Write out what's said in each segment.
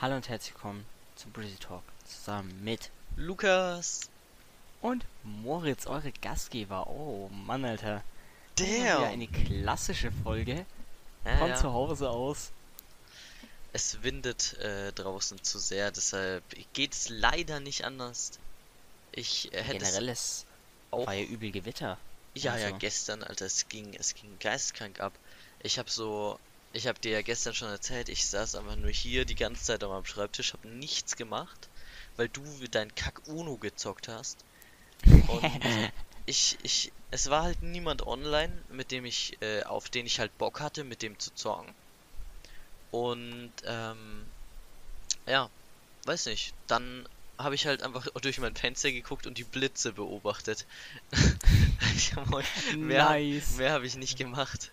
Hallo und herzlich willkommen zum Brizzy Talk zusammen mit Lukas. und Moritz, eure Gastgeber. Oh Mann, Alter. Der. Eine klassische Folge Ja, von ja. zu Hause aus. Es windet äh, draußen zu sehr, deshalb geht es leider nicht anders. Ich äh, hätte Generell es ist auch. war ja übel Gewitter. Ja, ja, also. gestern, Alter, es ging, es ging geistkrank ab. Ich habe so, ich habe dir ja gestern schon erzählt, ich saß einfach nur hier die ganze Zeit an meinem Schreibtisch, habe nichts gemacht, weil du dein Kack Uno gezockt hast. Und ich, ich, es war halt niemand online, mit dem ich, äh, auf den ich halt Bock hatte, mit dem zu zocken. Und, ähm, ja, weiß nicht, dann habe ich halt einfach durch mein Fenster geguckt und die Blitze beobachtet. ich hab mehr, nice. mehr habe ich nicht gemacht.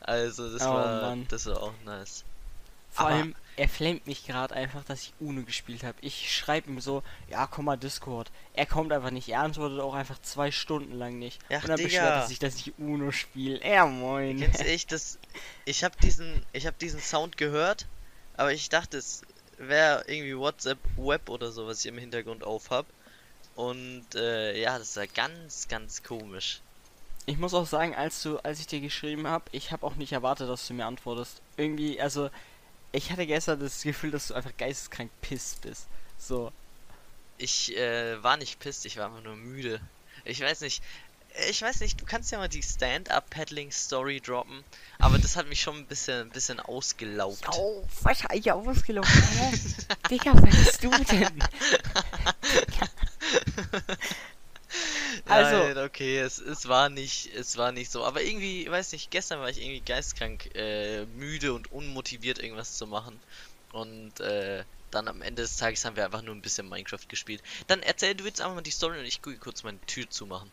Also, das Oh, war, Mann. das war auch nice. Vor aber- allem, er flamet mich gerade einfach, dass ich Uno gespielt habe. Ich schreibe ihm so, ja, komm mal Discord. Er kommt einfach nicht. Er antwortet auch einfach zwei Stunden lang nicht. Ach, und dann beschwert Digga. er sich, dass ich Uno spiele. Ja, moin. Ehrlich, das, ich habe diesen, ich habe diesen Sound gehört, aber ich dachte, es wäre irgendwie WhatsApp Web oder so, was ich im Hintergrund auf hab. Und äh, ja, das war ganz, ganz komisch. Ich muss auch sagen, als du, als ich dir geschrieben habe, ich habe auch nicht erwartet, dass du mir antwortest. Irgendwie, also, ich hatte gestern das Gefühl, dass du einfach geisteskrank pisst bist. So. Ich äh, war nicht pisst, ich war einfach nur müde. Ich weiß nicht, ich weiß nicht, du kannst ja mal die Stand-Up-Paddling-Story droppen, aber das hat mich schon ein bisschen, ein bisschen ausgelaugt. Oh, was hab ich ausgelaufen? Hä? Digga, was bist du denn? Also- Nein, okay, es, es war nicht, es war nicht so. Aber irgendwie, ich weiß nicht, gestern war ich irgendwie geistkrank äh, müde und unmotiviert, irgendwas zu machen. Und äh, dann am Ende des Tages haben wir einfach nur ein bisschen Minecraft gespielt. Dann erzähl du jetzt einfach mal die Story und ich gucke kurz meine Tür zumachen.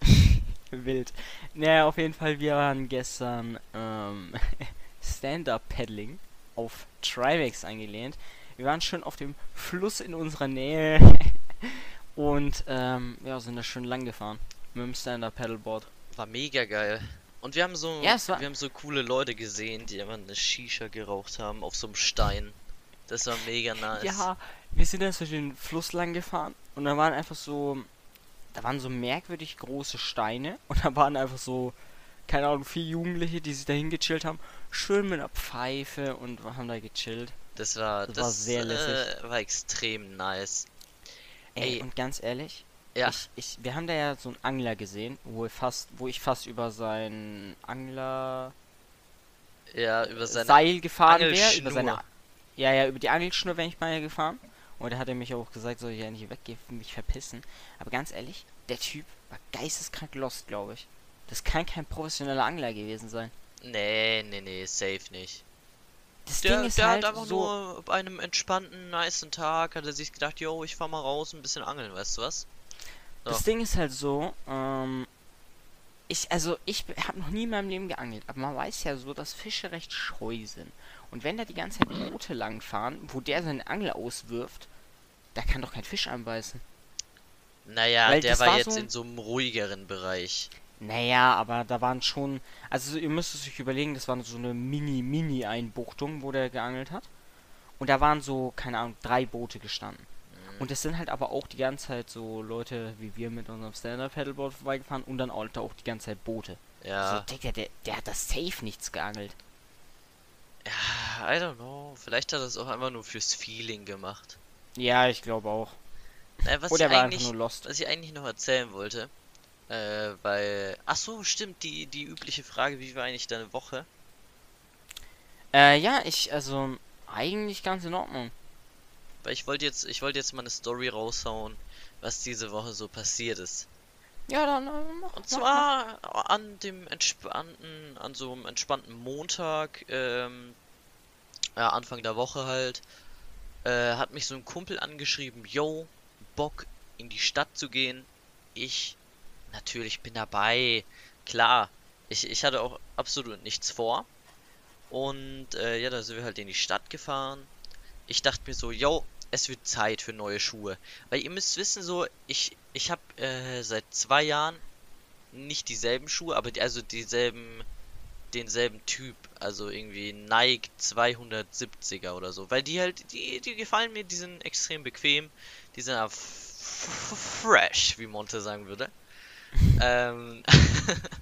Wild. Naja, auf jeden Fall, wir waren gestern ähm, Stand-Up-Paddling auf Trivex angelehnt. Wir waren schon auf dem Fluss in unserer Nähe und ähm, ja, sind da schön lang gefahren mit dem Stand-Up-Paddleboard. War mega geil. Und wir haben so, Ja, wir haben so coole Leute gesehen, die einfach eine Shisha geraucht haben auf so einem Stein. Das war mega nice. Ja, wir sind dann so den Fluss lang gefahren und da waren einfach so, da waren so merkwürdig große Steine und da waren einfach so, keine Ahnung, vier Jugendliche, die sich dahin gechillt haben, schön mit einer Pfeife und haben da gechillt. Das war, Das das, war sehr lässig. äh, war extrem nice. Ey, Ey. und ganz ehrlich, Ja, ich, ich, wir haben da ja so einen Angler gesehen, wo, fast, wo ich fast über sein Angler ja, über seine Seil gefahren wäre, über seine ja ja über die Angelschnur wäre ich mal gefahren und da hat er mich auch gesagt, soll ich ja nicht weggehen, mich verpissen. Aber ganz ehrlich, der Typ war geisteskrank lost, glaube ich. Das kann kein professioneller Angler gewesen sein. Nee, nee, nee, safe nicht. Das Der, Ding ist der halt hat einfach so, nur bei einem entspannten, nicen Tag, hat er sich gedacht, yo, ich fahr mal raus, ein bisschen angeln, weißt du was? das so. Ding ist halt so, ähm, ich, also ich habe noch nie in meinem Leben geangelt, aber man weiß ja so, dass Fische recht scheu sind. Und wenn da die ganze Zeit Boote langfahren, wo der seine Angel auswirft, da kann doch kein Fisch anbeißen. Naja, Weil der das war, war jetzt so- in so einem ruhigeren Bereich. Naja, aber da waren schon. Also ihr müsst es euch überlegen, das war so eine Mini-Mini-Einbuchtung, wo der geangelt hat. Und da waren so, keine Ahnung, drei Boote gestanden. Mhm. Und es sind halt aber auch die ganze Zeit so Leute wie wir mit unserem Stand-Up-Paddleboard vorbeigefahren und dann Alter auch die ganze Zeit Boote. Ja, So, Digga, der, der hat das safe nichts geangelt. ja, I don't know. Vielleicht hat er es auch einfach nur fürs Feeling gemacht. Ja, ich glaube auch. Naja, was Oder ich war einfach nur lost. was ich eigentlich noch erzählen wollte, äh, weil, ach so, stimmt, die, die übliche Frage, wie war eigentlich deine Woche? Äh, ja, ich, also, eigentlich ganz in Ordnung. Weil ich wollte jetzt, ich wollte jetzt mal eine Story raushauen, was diese Woche so passiert ist. Ja, dann, äh, mach, Und mach, zwar an dem entspannten, an so einem entspannten Montag, ähm, ja, Anfang der Woche halt, äh, hat mich so ein Kumpel angeschrieben, yo, Bock in die Stadt zu gehen. Ich natürlich bin dabei, klar. Ich, ich hatte auch absolut nichts vor. Und äh, ja, da sind wir halt in die Stadt gefahren. Ich dachte mir so, yo, es wird Zeit für neue Schuhe. Weil ihr müsst wissen, so, ich, ich habe äh, seit zwei Jahren nicht dieselben Schuhe, aber die, also dieselben denselben Typ, also irgendwie Nike 270er oder so, weil die halt, die, die gefallen mir, die sind extrem bequem, die sind auch fresh, wie Monte sagen würde. ähm,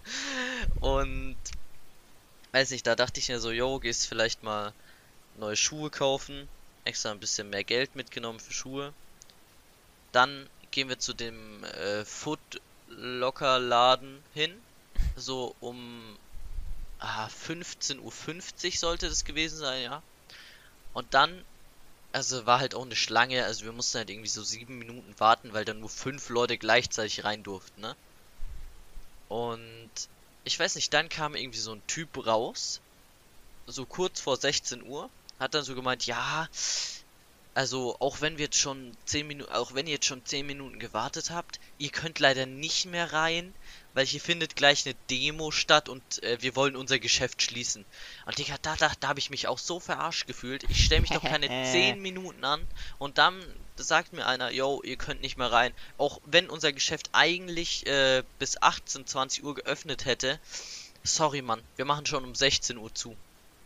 und weiß nicht, da dachte ich mir so, yo, gehst vielleicht mal neue Schuhe kaufen, extra ein bisschen mehr Geld mitgenommen für Schuhe. Dann gehen wir zu dem äh, Foot Locker Laden hin, so um ah, 15.50 Uhr sollte das gewesen sein, ja. Und dann, also war halt auch eine Schlange, also wir mussten halt irgendwie so sieben Minuten warten, weil dann nur fünf Leute gleichzeitig rein durften, ne? Und ich weiß nicht, dann kam irgendwie so ein Typ raus, so kurz vor 16 Uhr, hat dann so gemeint, ja, also auch wenn wir jetzt schon 10 Minuten, auch wenn ihr jetzt schon 10 Minuten gewartet habt, ihr könnt leider nicht mehr rein, weil hier findet gleich eine Demo statt und äh, wir wollen unser Geschäft schließen. Und Digga, da, da, da habe ich mich auch so verarscht gefühlt. Ich stelle mich doch keine 10 Minuten an und dann sagt mir einer, yo, ihr könnt nicht mehr rein. Auch wenn unser Geschäft eigentlich äh, bis 18, 20 Uhr geöffnet hätte. Sorry, Mann, wir machen schon um 16 Uhr zu.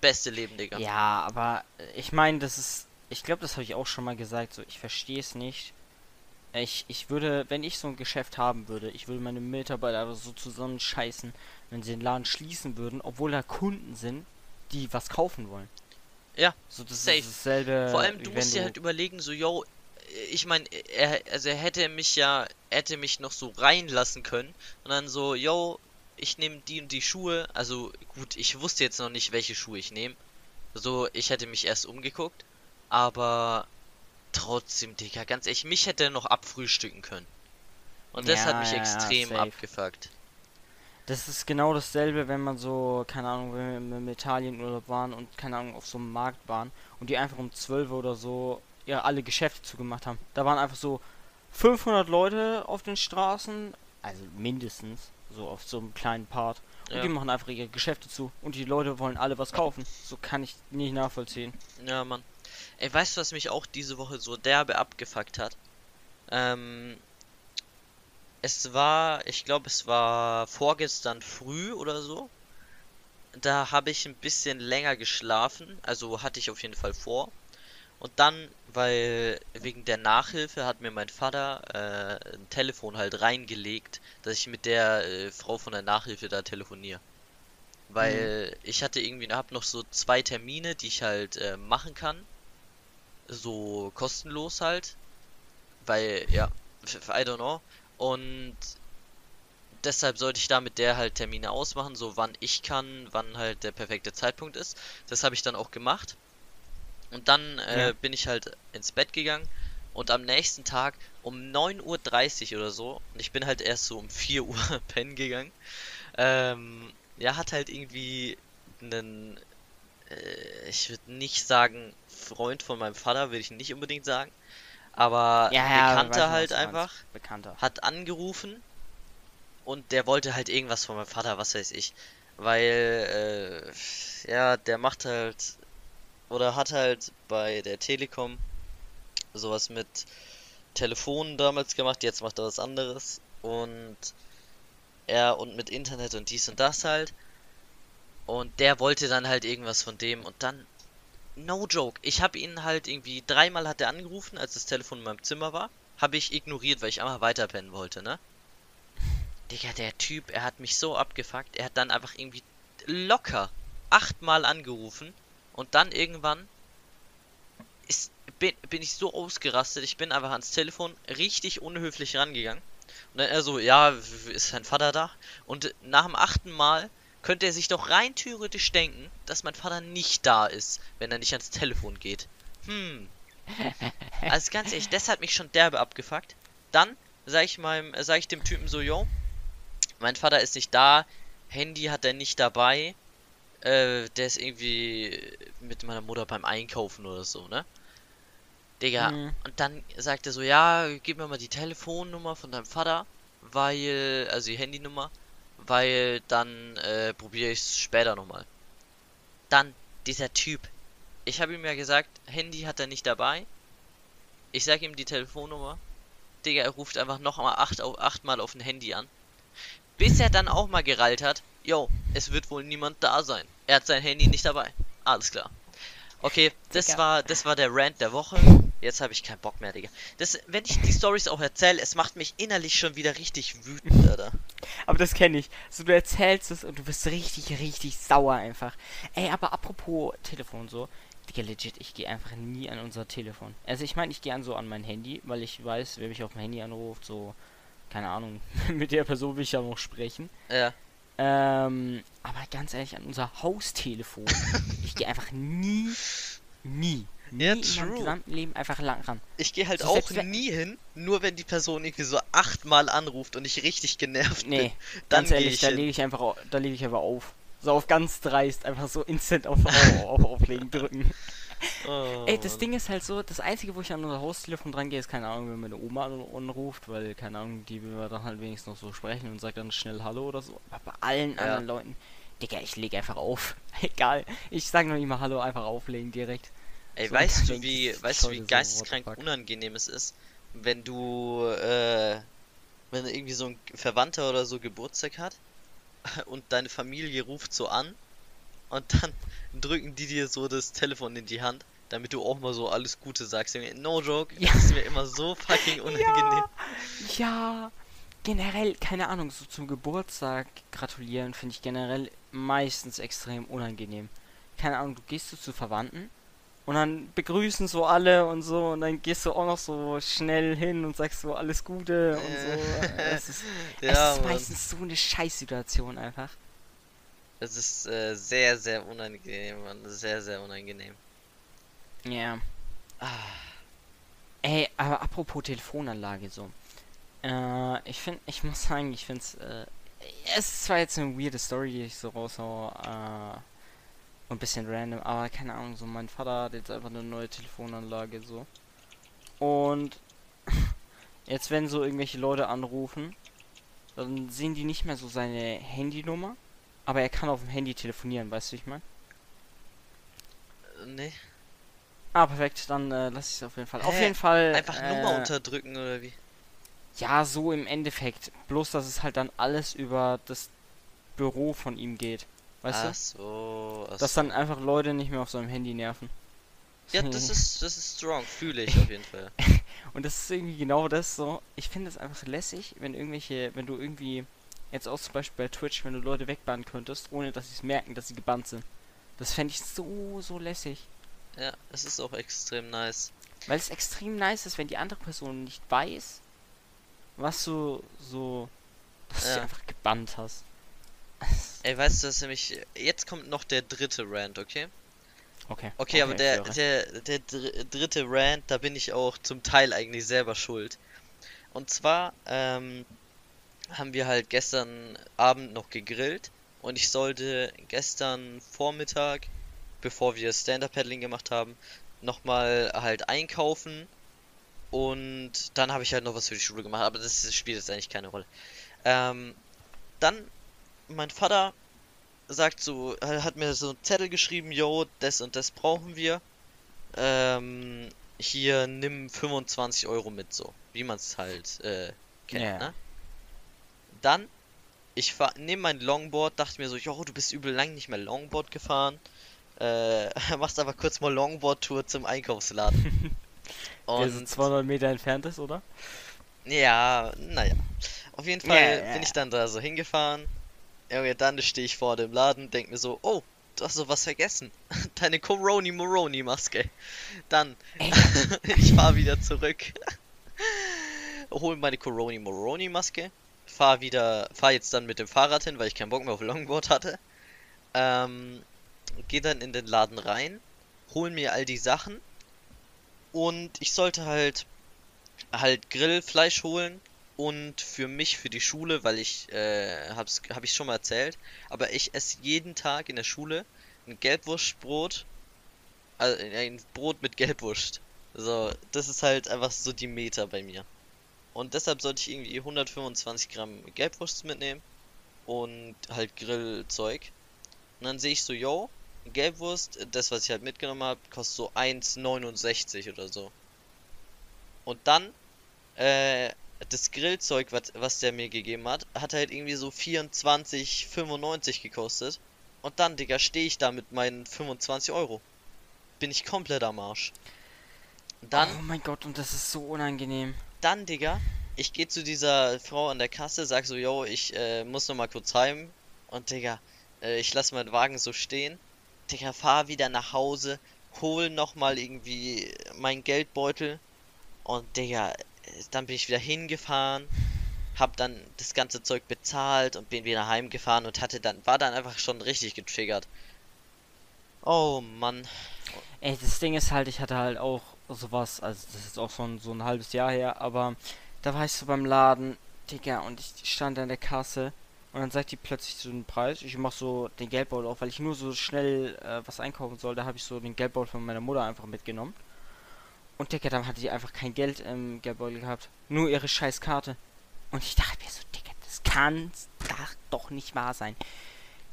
Beste Leben, Digga. Ja, aber ich meine, das ist. Ich glaube, das habe ich auch schon mal gesagt. So, ich verstehe es nicht ich, ich würde, wenn ich so ein Geschäft haben würde, ich würde meine Mitarbeiter so zusammenscheißen, wenn sie den Laden schließen würden, obwohl da Kunden sind, die was kaufen wollen. Ja, so das safe. ist dasselbe. Vor allem, du musst dir halt überlegen, so, yo, ich meine, er, also er hätte mich ja, hätte mich noch so reinlassen können und dann so, yo, ich nehme die und die Schuhe, also gut, ich wusste jetzt noch nicht, welche Schuhe ich nehme. So, ich hätte mich erst umgeguckt, aber Trotzdem, Digga, ganz ehrlich, mich hätte er noch abfrühstücken können. Und das ja, hat mich ja, extrem ja, abgefuckt. Das ist genau dasselbe, wenn man so, keine Ahnung, wenn wir im Italienurlaub waren und, keine Ahnung, auf so einem Markt waren und die einfach um 12 oder so ja alle Geschäfte zugemacht haben. Da waren einfach so 500 Leute auf den Straßen, also mindestens, so auf so einem kleinen Part. Und ja. die machen einfach ihre Geschäfte zu. Und die Leute wollen alle was kaufen. So kann ich nicht nachvollziehen. Ja, Mann. Ey, weißt du, was mich auch diese Woche so derbe abgefuckt hat? Ähm, es war, ich glaube, es war vorgestern früh oder so. Da habe ich ein bisschen länger geschlafen, also hatte ich auf jeden Fall vor. Und dann, weil wegen der Nachhilfe hat mir mein Vater äh, ein Telefon halt reingelegt, dass ich mit der äh, Frau von der Nachhilfe da telefoniere. Weil mhm. ich hatte irgendwie, hab noch so zwei Termine, die ich halt äh, machen kann so kostenlos halt. Weil, ja, I don't know. Und deshalb sollte ich da mit der halt Termine ausmachen, so wann ich kann, wann halt der perfekte Zeitpunkt ist. Das habe ich dann auch gemacht. Und dann äh, ja. bin ich halt ins Bett gegangen und am nächsten Tag um 9.30 Uhr oder so, und ich bin halt erst so um 4 Uhr pennen gegangen, ähm, ja, hat halt irgendwie einen, ich würde nicht sagen Freund von meinem Vater, will ich nicht unbedingt sagen. Aber ja, ja, Bekannter halt einfach. Bekannter. Hat angerufen und der wollte halt irgendwas von meinem Vater, was weiß ich. Weil, äh, ja, der macht halt oder hat halt bei der Telekom sowas mit Telefonen damals gemacht, jetzt macht er was anderes und er und mit Internet und dies und das halt. Und der wollte dann halt irgendwas von dem und dann no joke. Ich habe ihn halt irgendwie dreimal hat er angerufen, als das Telefon in meinem Zimmer war. Habe ich ignoriert, weil ich einfach weiterpennen wollte, ne? Digga, der Typ, er hat mich so abgefuckt. Er hat dann einfach irgendwie locker achtmal angerufen und dann irgendwann ist, bin, bin ich so ausgerastet. Ich bin einfach ans Telefon richtig unhöflich rangegangen. Und dann er so, ja, ist sein Vater da? Und nach dem achten Mal könnte er sich doch rein theoretisch denken, dass mein Vater nicht da ist, wenn er nicht ans Telefon geht. Hm. Also ganz ehrlich, das hat mich schon derbe abgefuckt. Dann sag ich meinem, sag ich dem Typen so, yo, mein Vater ist nicht da, Handy hat er nicht dabei, äh, der ist irgendwie mit meiner Mutter beim Einkaufen oder so, ne? Digga, mhm. und dann sagt er so, ja, gib mir mal die Telefonnummer von deinem Vater, weil, also die Handynummer, weil dann äh, probiere ich es später nochmal. Dann dieser Typ. Ich habe ihm ja gesagt, Handy hat er nicht dabei. Ich sage ihm die Telefonnummer. Digga, er ruft einfach noch mal acht, achtmal auf ein Handy an. Bis er dann auch mal gerallt hat, yo, es wird wohl niemand da sein. Er hat sein Handy nicht dabei. Alles klar. Okay, das Digga. war das war der Rant der Woche. Jetzt habe ich keinen Bock mehr, Digga. Das, wenn ich die Stories auch erzähle, es macht mich innerlich schon wieder richtig wütend, Alter. Aber das kenne ich. So, du erzählst es und du bist richtig, richtig sauer einfach. Ey, aber apropos Telefon so. Digga, legit, ich gehe einfach nie an unser Telefon. Also ich meine, ich gehe an so an mein Handy, weil ich weiß, wer mich auf mein Handy anruft, so, keine Ahnung, mit der Person will ich ja noch sprechen. Ja. Ähm, aber ganz ehrlich, an unser Haustelefon, ich gehe einfach nie, nie, nie Ja, in meinem true. gesamten Leben einfach lang ran. Ich gehe halt So, auch nie hin, nur wenn die Person irgendwie so achtmal anruft und ich richtig genervt Nee, bin. Dann ganz ehrlich, ich da lege ich einfach, da lege ich einfach auf. So auf ganz dreist, einfach so instant auf, auf, auf Auflegen drücken. Oh, Ey, das. Ding ist halt so, das einzige, wo ich an unser Haustelefon dran gehe, ist keine Ahnung, wenn meine Oma an- anruft, weil, keine Ahnung, die will dann halt wenigstens noch so sprechen und sagt dann schnell Hallo oder so. Aber bei allen Ja. anderen Leuten, Digga, ich lege einfach auf. Egal, ich sag noch nicht mal Hallo, einfach auflegen direkt. Ey, So, weißt du, wie, weißt du, wie so, geisteskrank fuck. unangenehm es ist, wenn du, äh, wenn irgendwie so ein Verwandter oder so Geburtstag hat und deine Familie ruft so an und dann drücken die dir so das Telefon in die Hand, damit du auch mal so alles Gute sagst. No joke, Ja. das ist mir immer so fucking unangenehm. Ja, generell, keine Ahnung, so zum Geburtstag gratulieren finde ich generell meistens extrem unangenehm. Keine Ahnung, du gehst so zu Verwandten und dann begrüßen so alle und so und dann gehst du auch noch so schnell hin und sagst so alles Gute und so. Es ist, Ja, es ist meistens so eine Scheißsituation einfach. Das ist äh, sehr, sehr unangenehm, Mann. Sehr, sehr unangenehm. Ja. Ah, Ey, aber apropos Telefonanlage so. Äh, ich finde, ich muss sagen, ich finde es, äh, es ist zwar jetzt eine weirde Story, die ich so raushau, äh, und ein bisschen random, aber keine Ahnung, so mein Vater hat jetzt einfach eine neue Telefonanlage so. Und jetzt wenn so irgendwelche Leute anrufen, dann sehen die nicht mehr so seine Handynummer, aber er kann auf dem Handy telefonieren, weißt du, ich meine? nee. Ah, perfekt, dann äh, lass ich es auf jeden Fall. Auf Hä? jeden Fall. Einfach äh, Nummer unterdrücken oder wie? Ja, so im Endeffekt. Bloß, dass es halt dann alles über das Büro von ihm geht. Weißt ach du? so, ach Dass dann einfach Leute nicht mehr auf seinem Handy nerven. Ja, das ist, das ist strong, fühle ich auf jeden Fall. Und das ist irgendwie genau das so. Ich finde es einfach lässig, wenn irgendwelche, wenn du irgendwie, jetzt auch zum Beispiel bei Twitch, wenn du Leute wegbannen könntest, ohne dass sie es merken, dass sie gebannt sind. Das fände ich so, so lässig. Ja, es ist auch extrem nice. Weil es extrem nice ist, wenn die andere Person nicht weiß, was du so, dass du Ja. einfach gebannt hast. Ey, weißt du, das ist nämlich. Jetzt kommt noch der dritte Rant, okay? Okay. Okay, aber ich der, der, der dr dritte Rant, da bin ich auch zum Teil eigentlich selber schuld. Und zwar, ähm, haben wir halt gestern Abend noch gegrillt und ich sollte gestern Vormittag, bevor wir Stand-Up-Paddling gemacht haben, nochmal halt einkaufen und dann habe ich halt noch was für die Schule gemacht, aber das spielt jetzt eigentlich keine Rolle. Ähm, dann, mein Vater sagt so, er hat mir so einen Zettel geschrieben, yo, das und das brauchen wir. Ähm, hier nimm 25 Euro mit, so, wie man es halt äh, kennt, Ja. ne? Dann, ich nehme mein Longboard, dachte mir so, yo, du bist übel lang nicht mehr Longboard gefahren. Äh, machst aber kurz mal Longboard-Tour zum Einkaufsladen. Der so Und 200 Meter entfernt ist, oder? ja, naja. Auf jeden Fall ja. bin ich dann da so hingefahren. Junge, dann stehe ich vor dem Laden, denk mir so, oh, du hast so was vergessen. Deine Coroni Moroni Maske. Dann, ich fahr wieder zurück. Hol meine Coroni Moroni Maske. Fahr wieder, fahr jetzt dann mit dem Fahrrad hin, weil ich keinen Bock mehr auf Longboard hatte. Ähm, geh dann in den Laden rein, hol mir all die Sachen. Und ich sollte halt halt Grillfleisch holen und für mich für die Schule, weil ich äh, hab's hab ich schon mal erzählt, aber ich esse jeden Tag in der Schule ein Gelbwurstbrot, also ein Brot mit Gelbwurst. So, das ist halt einfach so die Meter bei mir. Und deshalb sollte ich irgendwie 125 Gramm Gelbwurst mitnehmen und halt Grillzeug. Und dann sehe ich so, yo, Gelbwurst, das was ich halt mitgenommen habe, kostet so 1,69 oder so. Und dann äh, das Grillzeug, was, was der mir gegeben hat, hat halt irgendwie so 24,95 gekostet. Und dann, Digga, stehe ich da mit meinen 25 Euro. Bin ich komplett am Arsch. Dann, oh mein Gott, und das ist so unangenehm. dann, Digga, ich gehe zu dieser Frau an der Kasse, sag so, yo, ich äh, muss noch mal kurz heim. Und Digga, äh, ich lasse meinen Wagen so stehen. Digga, fahr wieder nach Hause, hol noch mal irgendwie meinen Geldbeutel. Und Digga, dann bin ich wieder hingefahren, hab dann das ganze Zeug bezahlt und bin wieder heimgefahren und hatte dann, war dann einfach schon richtig getriggert. Oh Mann. Ey, das Ding ist halt, ich hatte halt auch sowas, also das ist auch schon so ein halbes Jahr her, aber da war ich so beim Laden, Digga, und ich stand an der Kasse und dann sagt die plötzlich so einen Preis. Ich mach so den Geldbeutel auf, weil ich nur so schnell äh, was einkaufen sollte, habe ich so den Geldbeutel von meiner Mutter einfach mitgenommen. Und Digga, dann hatte die einfach kein Geld im Geldbeutel gehabt. Nur ihre scheiß Karte. Und ich dachte mir so, Digga, das kann doch nicht wahr sein.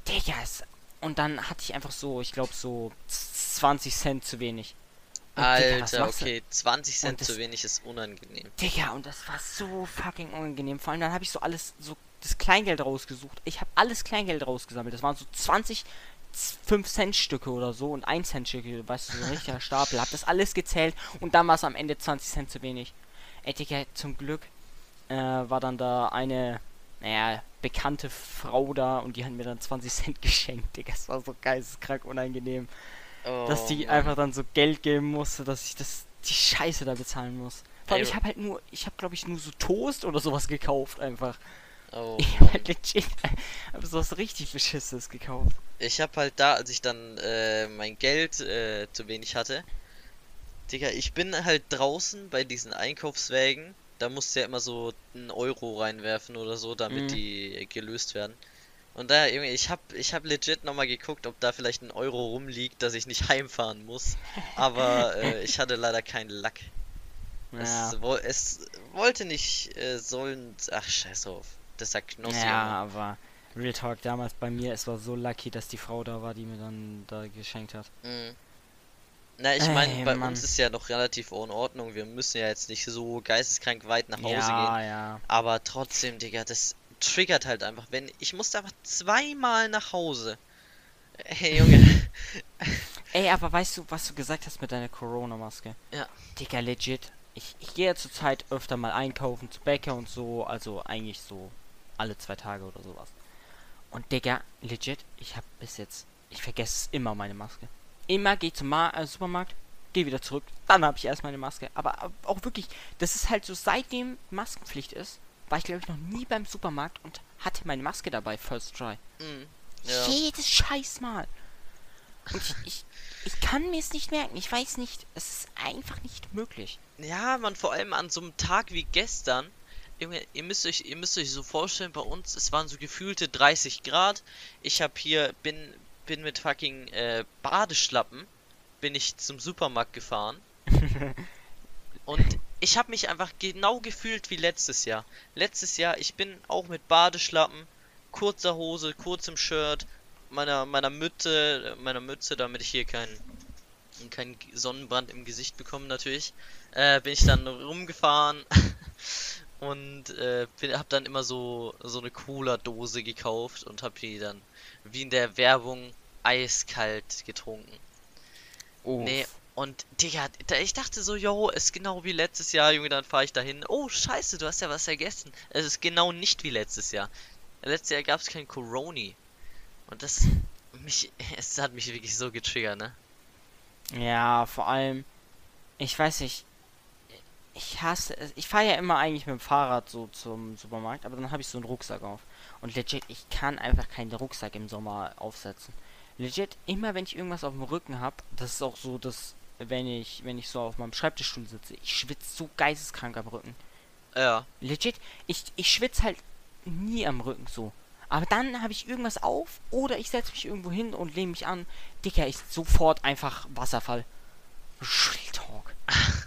Digga, es und dann hatte ich einfach so, ich glaube so 20 Cent zu wenig. Und, Digga, Alter, du? okay, 20 Cent das- zu wenig ist unangenehm. Digga, und das war so fucking unangenehm. Vor allem dann habe ich so alles, so das Kleingeld rausgesucht. Ich habe alles Kleingeld rausgesammelt. Das waren so 20 5 Cent Stücke oder so und 1 Cent Stücke, weißt du, so ein richtiger Stapel. Hab das alles gezählt und dann war es am Ende 20 Cent zu wenig. Digga, zum Glück äh, war dann da eine, naja, bekannte Frau da und die hat mir dann 20 Cent geschenkt, Digga. Das war so geisteskrank unangenehm dass Oh die Mann. einfach dann so Geld geben musste, dass ich das die Scheiße da bezahlen muss. Vor allem, ich habe halt nur, ich habe glaube ich nur so Toast oder sowas gekauft einfach. Oh Ich Mann. halt legit hab sowas richtig beschissenes gekauft. Ich hab halt da, als ich dann äh, mein Geld äh, zu wenig hatte, Digga, ich bin halt draußen bei diesen Einkaufswägen. Da musst du ja immer so einen Euro reinwerfen oder so, damit Mhm. die gelöst werden. Und da, Junge, ich hab, ich hab legit nochmal geguckt, ob da vielleicht ein Euro rumliegt, dass ich nicht heimfahren muss. Aber äh, ich hatte leider keinen Lack. Ja, Es, es wollte nicht, äh, sollen. Ach, scheiß auf. Das sagt Knossi ja, aber Real Talk damals bei mir, es war so lucky, dass die Frau da war, die mir dann da geschenkt hat. Mhm. Na, ich meine, bei Mann. uns ist ja noch relativ in Ordnung. Wir müssen ja jetzt nicht so geisteskrank weit nach Hause gehen. ja, ja. Aber trotzdem, Digga, das triggert halt einfach. Wenn ich musste einfach zweimal nach Hause. Hey, Junge. Ey, aber weißt du, was du gesagt hast mit deiner Corona-Maske? Ja. Digga, legit. Ich, ich gehe ja zurzeit öfter mal einkaufen zu Bäcker und so, also eigentlich so alle zwei Tage oder sowas. Und Digga, legit, ich hab bis jetzt, ich vergesse es immer meine Maske. Immer geh zum Ma äh, Supermarkt, geh wieder zurück, dann habe ich erst meine Maske. Aber äh, auch wirklich, das ist halt so, seitdem Maskenpflicht ist, war ich glaube ich noch nie beim Supermarkt und hatte meine Maske dabei, First Try. Mhm. Ja. Jedes scheiß Mal. Und ich, ich, ich kann mir es nicht merken. Ich weiß nicht. Es ist einfach nicht möglich. Ja, man, vor allem an so einem Tag wie gestern. Junge, ihr müsst euch, ihr müsst euch so vorstellen, bei uns, es waren so gefühlte 30 Grad. Ich hab hier, bin, bin mit fucking äh, Badeschlappen, bin ich zum Supermarkt gefahren. Und ich habe mich einfach genau gefühlt wie letztes Jahr. Letztes Jahr, ich bin auch mit Badeschlappen, kurzer Hose, kurzem Shirt, meiner, meiner Mütze, meiner Mütze, damit ich hier keinen keinen Sonnenbrand im Gesicht bekomme natürlich, äh, bin ich dann rumgefahren und äh, bin, hab dann immer so so eine Cola-Dose gekauft und hab die dann wie in der Werbung eiskalt getrunken. Oh. Nee, und Digga, da, ich dachte so, yo, ist genau wie letztes Jahr, Junge, dann fahre ich dahin. Oh, scheiße, du hast ja was vergessen. Es ist genau nicht wie letztes Jahr. Letztes Jahr gab es kein Coroni. Und das mich, es hat mich wirklich so getriggert, ne? Ja, vor allem, ich weiß nicht. Ich hasse es. Ich fahre ja immer eigentlich mit dem Fahrrad so zum Supermarkt, aber dann habe ich so einen Rucksack auf. Und legit, ich kann einfach keinen Rucksack im Sommer aufsetzen. Legit, immer wenn ich irgendwas auf dem Rücken habe, das ist auch so, dass wenn ich, wenn ich so auf meinem Schreibtischstuhl sitze, ich schwitze so geisteskrank am Rücken. Ja. Legit, ich, ich schwitze halt nie am Rücken so. Aber dann habe ich irgendwas auf oder ich setze mich irgendwo hin und lehne mich an. Dicker, ich sofort einfach Wasserfall. Real Talk.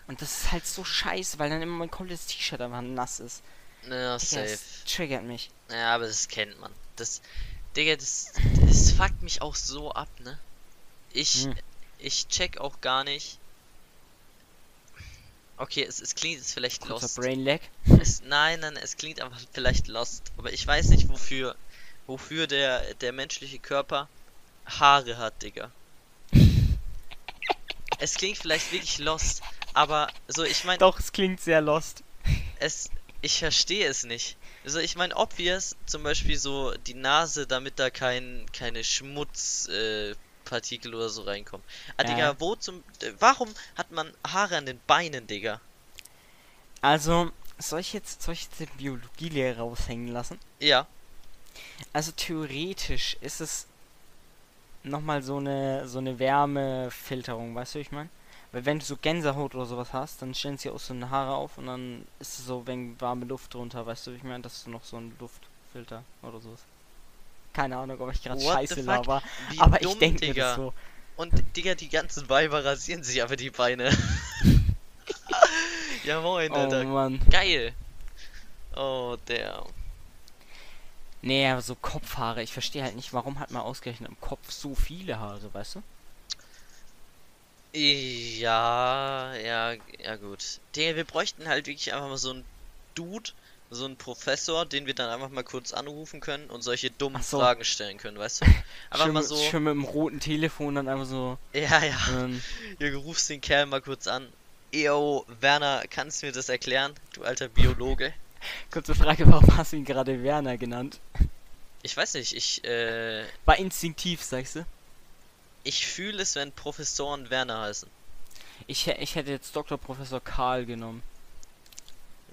Und das ist halt so scheiße, weil dann immer mein komplettes T-Shirt einfach nass ist. Ja, Digga, safe. es triggert mich. Ja, aber das kennt man. Das, Digga, das, das fuckt mich auch so ab, ne? Ich, Hm. ich check auch gar nicht. Okay, es, es klingt jetzt vielleicht Kurzer lost. Brain Lag. Es, nein, nein, es klingt einfach vielleicht lost. Aber ich weiß nicht, wofür, wofür der, der menschliche Körper Haare hat, Digga. Es klingt vielleicht wirklich lost, aber so, ich meine, Doch, es klingt sehr lost. es, ich verstehe es nicht. Also ich meine, obvious, zum Beispiel so die Nase, damit da kein, keine Schmutzpartikel äh, oder so reinkommen. Ah, Ja. Digga, wo zum, warum hat man Haare an den Beinen, Digga? Also, soll ich jetzt, soll ich jetzt den Biologielehrer raushängen lassen? Ja, Also theoretisch ist es nochmal so eine so eine Wärmefilterung, weißt du, wie ich meine? Weil wenn du so Gänsehaut oder sowas hast, dann stellen sie auch so eine Haare auf und dann ist es so, wenn warme Luft drunter, weißt du, wie ich meine, dass du noch so einen Luftfilter oder sowas. Keine Ahnung, ob ich gerade scheiße laber, wie aber dumm, ich denke mir das so. Und Digga, die ganzen Weiber rasieren sich aber die Beine. ja moin, Oh Alter. Mann. Geil. Oh, der. Nee, aber so Kopfhaare, ich verstehe halt nicht, warum hat man ausgerechnet im Kopf so viele Haare, weißt du? Ja, ja, ja gut. Digga, wir bräuchten halt wirklich einfach mal so einen Dude, so einen Professor, den wir dann einfach mal kurz anrufen können und solche dummen so. Fragen stellen können, weißt du? Einfach schön, mal so. schön mit dem roten Telefon dann einfach so. Ja, ja. Ähm, Ihr rufst den Kerl mal kurz an. Eo, Werner, kannst du mir das erklären? Du alter Biologe. Kurze Frage, warum hast du ihn gerade Werner genannt? Ich weiß nicht, ich, äh, War instinktiv, sagst du? ich fühle es, wenn Professoren Werner heißen. Ich, ich hätte jetzt Dr. Professor Karl genommen.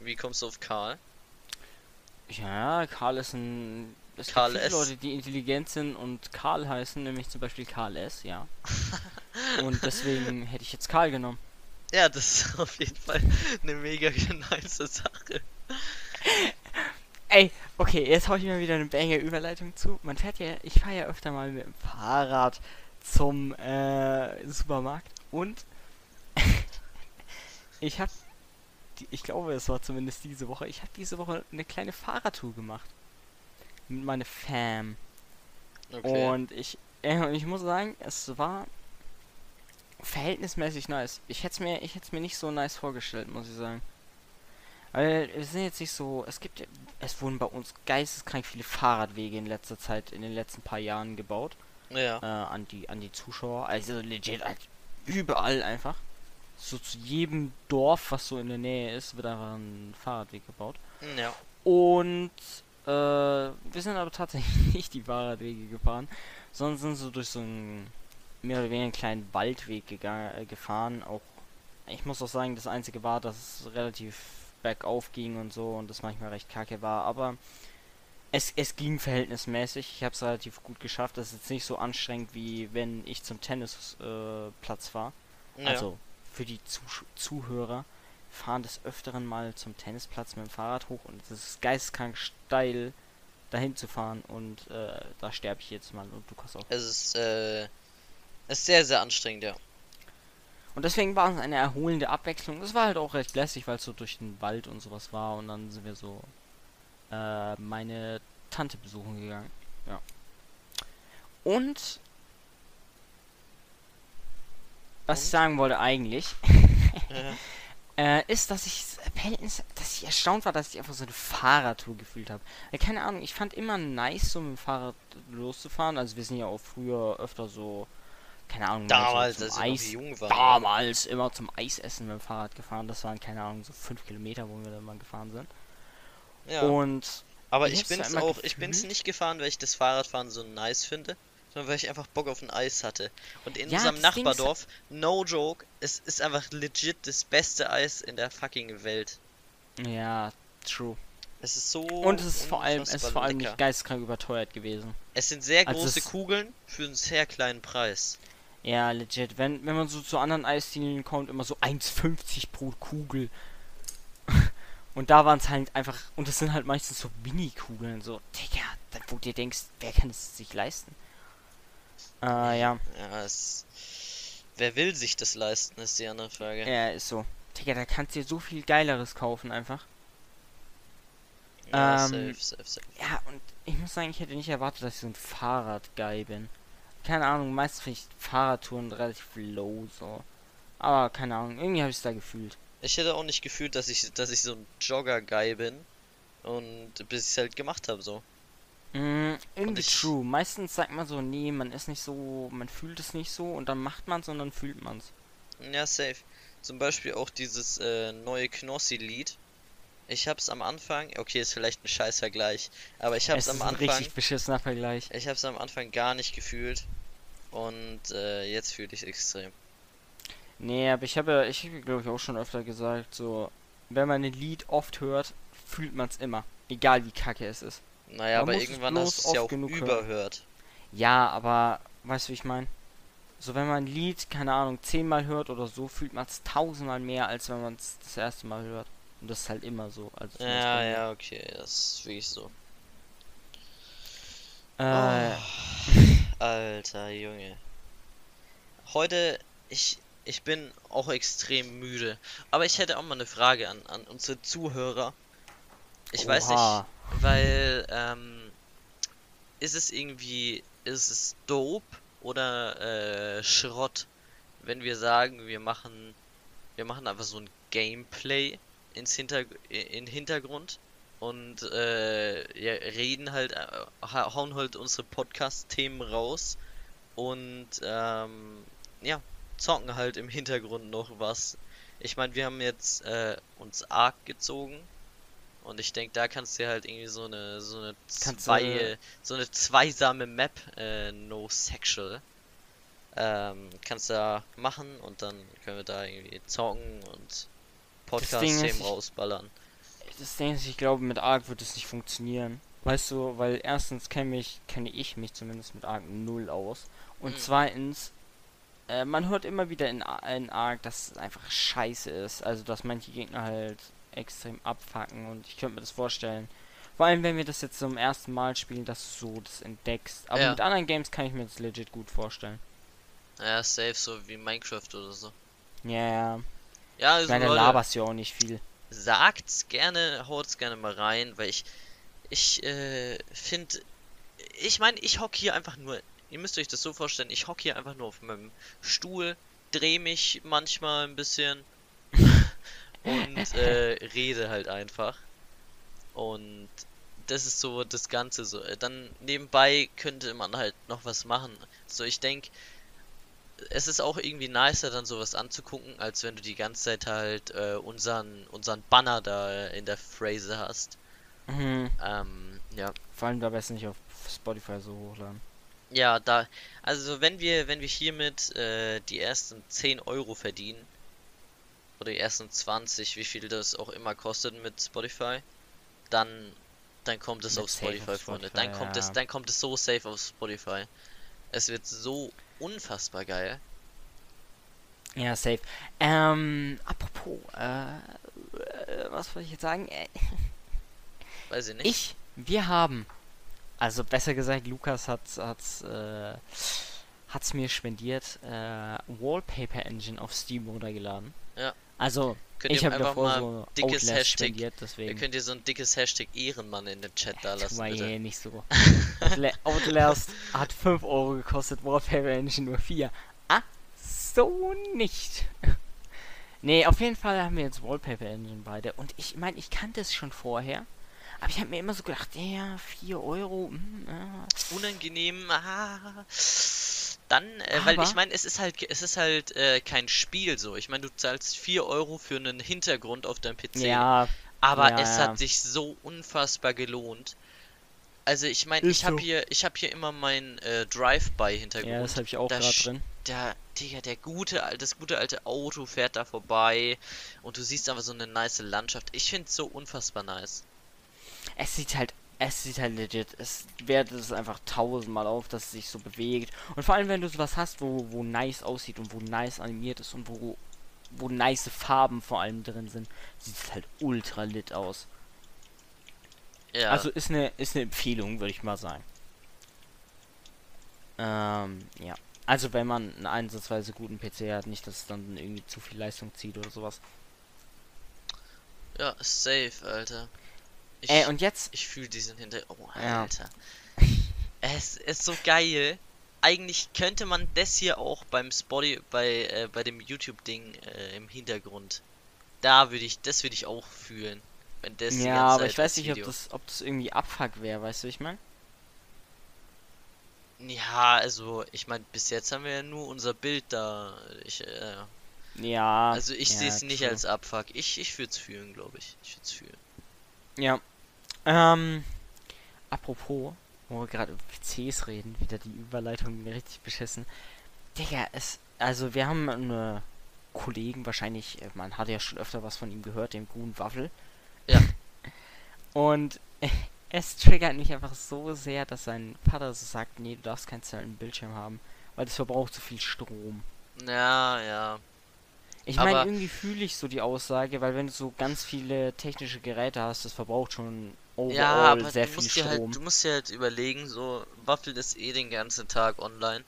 Wie kommst du auf Karl? Ja, Karl ist ein. Es Karl gibt viele S. Leute, die intelligent sind und Karl heißen, nämlich zum Beispiel Karl S., ja. und deswegen hätte ich jetzt Karl genommen. Ja, das ist auf jeden Fall eine mega nice Sache. Ey, okay, jetzt hau ich mir wieder eine Banger Überleitung zu. Man fährt ja, ich fahre ja öfter mal mit dem Fahrrad zum äh, Supermarkt und ich habe, ich glaube, es war zumindest diese Woche, ich habe diese Woche eine kleine Fahrradtour gemacht mit meiner Fam. Okay. Und ich, äh, ich muss sagen, es war verhältnismäßig nice. Ich hätte mir, ich hätte es mir nicht so nice vorgestellt, muss ich sagen. Weil wir sind jetzt nicht so, es gibt, es wurden bei uns geisteskrank viele Fahrradwege in letzter Zeit, in den letzten paar Jahren gebaut, ja. äh, an die, an die Zuschauer. Also legit halt überall einfach. So zu jedem Dorf, was so in der Nähe ist, wird einfach ein Fahrradweg gebaut. Ja. Und äh, wir sind aber tatsächlich nicht die Fahrradwege gefahren, sondern sind so durch so einen mehr oder weniger einen kleinen Waldweg gegangen, äh, gefahren. Auch ich muss auch sagen, das einzige war, dass es relativ bergauf ging und so und das manchmal recht kacke war, aber es, es ging verhältnismäßig. Ich habe es relativ gut geschafft. Es ist jetzt nicht so anstrengend wie wenn ich zum Tennisplatz äh, fahre. ja. Also für die Zusch Zuhörer fahren des Öfteren mal zum Tennisplatz mit dem Fahrrad hoch und es ist geisteskrank steil dahin zu fahren und äh, da sterbe ich jetzt mal und du kannst auch. Es ist, äh, es ist sehr, sehr anstrengend, ja. Und deswegen war es eine erholende Abwechslung. Es war halt auch recht lässig, weil es so durch den Wald und sowas war und dann sind wir so äh, meine Tante besuchen gegangen. Ja. Und was ich sagen wollte eigentlich, äh, ist, dass ich dass ich erstaunt war, dass ich einfach so eine Fahrradtour gefühlt habe. Keine Ahnung, ich fand immer nice, so mit dem Fahrrad loszufahren. Also wir sind ja auch früher öfter so, keine Ahnung, mal Damals, als Eis, jung waren. damals immer zum Eisessen mit dem Fahrrad gefahren. Das waren, keine Ahnung, so fünf Kilometer, wo wir dann mal gefahren sind. Ja. Und Aber ich bin's auch, ich bin's gefühlt. nicht gefahren, weil ich das Fahrradfahren so nice finde, sondern weil ich einfach Bock auf ein Eis hatte. Und in Ja, unserem Nachbardorf, no joke, es ist einfach legit das beste Eis in der fucking Welt. ja, true. Es ist so Und es ist vor allem, es ist vor allem lecker. nicht geisteskrank überteuert gewesen. Es sind sehr Also große Kugeln für einen sehr kleinen Preis. Ja, legit. Wenn, wenn man so zu anderen Eisdielen kommt, immer so 1,50 pro Kugel. Und da waren es halt einfach, und das sind halt meistens so Mini-Kugeln, so, Digga, wo du dir denkst, wer kann es sich leisten? Äh, ja, Ja, es. Wer will sich das leisten, ist die andere Frage. ja, ist so. Digga, da kannst du dir so viel Geileres kaufen einfach. Ja, Ähm, safe, safe, safe. Ja, und ich muss sagen, ich hätte nicht erwartet, dass ich so ein Fahrrad-Guy bin. Keine Ahnung, meistens finde ich Fahrradtouren relativ low, so. Aber keine Ahnung, irgendwie habe ich es da gefühlt. Ich hätte auch nicht gefühlt, dass ich, dass ich so ein Jogger-Guy bin. Und bis ich es halt gemacht habe, so. Mm, irgendwie ich- true. Meistens sagt man so, nee, man ist nicht so, man fühlt es nicht so und dann macht man es und dann fühlt man es. Ja, safe. Zum Beispiel auch dieses äh, neue Knossi-Lied. Ich hab's am Anfang, okay, ist vielleicht ein scheiß Vergleich, aber ich hab's Es am ist ein Anfang, richtig beschissener Vergleich. ich hab's am Anfang gar nicht gefühlt. Und äh, jetzt fühle ich extrem. Nee, aber ich habe ja, ich habe glaube ich auch schon öfter gesagt, so, wenn man ein Lied oft hört, fühlt man es immer. Egal wie kacke es ist. Naja, Man aber irgendwann hast du es ja auch genug hören. überhört. Ja, aber weißt du, wie ich meine? So, wenn man ein Lied, keine Ahnung, zehnmal hört oder so, fühlt man es tausendmal mehr, als wenn man es das erste Mal hört. Und das ist halt immer so. Also Ja, ja, okay, das ist wirklich so. Äh, Oh, Alter Junge. Heute, ich, ich bin auch extrem müde. Aber ich hätte auch mal eine Frage an, an unsere Zuhörer. Ich weiß oha. nicht, weil, ähm, ist es irgendwie, ist es dope oder äh, Schrott, wenn wir sagen, wir machen, wir machen einfach so ein Gameplay ins Hinter in Hintergrund und äh, ja, reden halt, äh, ha- hauen halt unsere Podcast-Themen raus und ähm, ja, zocken halt im Hintergrund noch was. Ich meine, wir haben jetzt äh, uns Ark gezogen und ich denke, da kannst du halt irgendwie so eine so eine Kannst zwei, du- so eine zweisame Map, äh, no sexual, ähm, kannst du da machen und dann können wir da irgendwie zocken und Podcast-Themen rausballern. Das Ding ist, ich glaube, mit Ark wird es nicht funktionieren. Weißt du, weil erstens kenne mich, kenne ich mich zumindest mit Ark null aus. Und Mhm. zweitens, äh, man hört immer wieder in, in Ark, dass es einfach scheiße ist. Also, dass manche Gegner halt extrem abfacken und ich könnte mir das vorstellen. Vor allem, wenn wir das jetzt zum ersten Mal spielen, dass du so das entdeckst. Aber Ja. mit anderen Games kann ich mir das legit gut vorstellen. Ja, safe, so wie Minecraft oder so. Ja, ja. Ja, Ich also meine, Leute, laberst ja auch nicht viel. Sagt's gerne, haut's gerne mal rein, weil ich, ich, äh, finde, ich meine, ich hock hier einfach nur, ihr müsst euch das so vorstellen, ich hock hier einfach nur auf meinem Stuhl, dreh mich manchmal ein bisschen und äh, rede halt einfach. Und das ist so das Ganze so. Äh, Dann nebenbei könnte man halt noch was machen. So, ich denke, es ist auch irgendwie nicer, dann sowas anzugucken, als wenn du die ganze Zeit halt äh, unseren, unseren Banner da in der Phrase hast. Mhm. Ähm, ja. Vor allem da besser nicht auf Spotify so hochladen. Ja, da, also wenn wir, wenn wir hiermit äh, die ersten 10 Euro verdienen, oder die ersten 20, wie viel das auch immer kostet mit Spotify, dann, dann kommt es auf Spotify, auf Freunde. Spotify, Dann kommt ja. es, dann kommt es so safe auf Spotify. Es wird so unfassbar geil. Ja, safe. Ähm, apropos, äh, äh, was wollte ich jetzt sagen? Äh, Weiß ich nicht. ich, wir haben, also besser gesagt, Lukas hat, hat's, äh, hat's mir spendiert, äh, Wallpaper Engine auf Steam runtergeladen. Ja. Also, Könnt ich ihr habe einfach mal so dickes Outlast Hashtag, ihr könnt ihr so ein dickes Hashtag Ehrenmann in den Chat da lassen, War bitte. eh nicht so. Outla Outlast hat 5 Euro gekostet, Wallpaper Engine nur 4. Ah, so nicht. nee, auf jeden Fall haben wir jetzt Wallpaper Engine beide. Und ich meine, ich kannte es schon vorher. Aber ich habe mir immer so gedacht, ja, 4 Euro. mm, ah. unangenehm. Ah, dann, äh, weil ich meine, es ist halt, es ist halt äh, kein Spiel so. Ich meine, du zahlst 4 Euro für einen Hintergrund auf deinem PC. Ja, aber ja, es ja. hat sich so unfassbar gelohnt. Also ich meine, ich habe so. hier, ich habe hier immer meinen äh, Drive-by-Hintergrund. ja, das habe ich auch Da gerade drin. Der, Digga, der gute, al- das gute alte Auto fährt da vorbei und du siehst einfach so eine nice Landschaft. Ich find's so unfassbar nice. Es sieht halt, es sieht halt legit, es wertet es einfach tausendmal auf, dass es sich so bewegt. Und vor allem, wenn du sowas hast, wo, wo nice aussieht und wo nice animiert ist und wo, wo nice Farben vor allem drin sind, sieht es halt ultra lit aus. Ja, Also ist eine, ist eine Empfehlung, würde ich mal sagen. Ähm, ja. Also wenn man einen einsatzweise guten PC hat, nicht, dass es dann irgendwie zu viel Leistung zieht oder sowas. ja, safe, Alter. Ich, Äh, und jetzt Ich fühle diesen Hinter... Oh, Ja. Alter. es ist so geil. Eigentlich könnte man das hier auch beim Spotify, bei, äh, bei dem YouTube-Ding äh, im Hintergrund da würde ich, das würde ich auch fühlen. Wenn das Ja, aber Zeit ich weiß nicht, ob das, ob das irgendwie Abfuck wäre, weißt du, ich meine? Ja, also, ich meine, bis jetzt haben wir ja nur unser Bild da. Ich, äh, Ja. also ich ja, sehe es nicht als Abfuck. Ich, ich würde es fühlen, glaube ich. Ich würde es fühlen. Ja. Ähm, apropos, wo wir gerade über PCs reden, wieder die Überleitung richtig beschissen. Digga, es, also wir haben einen Kollegen, wahrscheinlich, äh, man hat ja schon öfter was von ihm gehört, dem guten Waffel. Ja. Und es triggert mich einfach so sehr, dass sein Vater so sagt, nee, du darfst keinen zweiten Bildschirm haben, weil das verbraucht so viel Strom. Ja, ja. Ich meine, irgendwie fühle ich so die Aussage, weil wenn du so ganz viele technische Geräte hast, das verbraucht schon overall Ja, aber sehr du viel musst dir Strom. halt, du musst dir halt überlegen, so, Waffel ist eh den ganzen Tag online.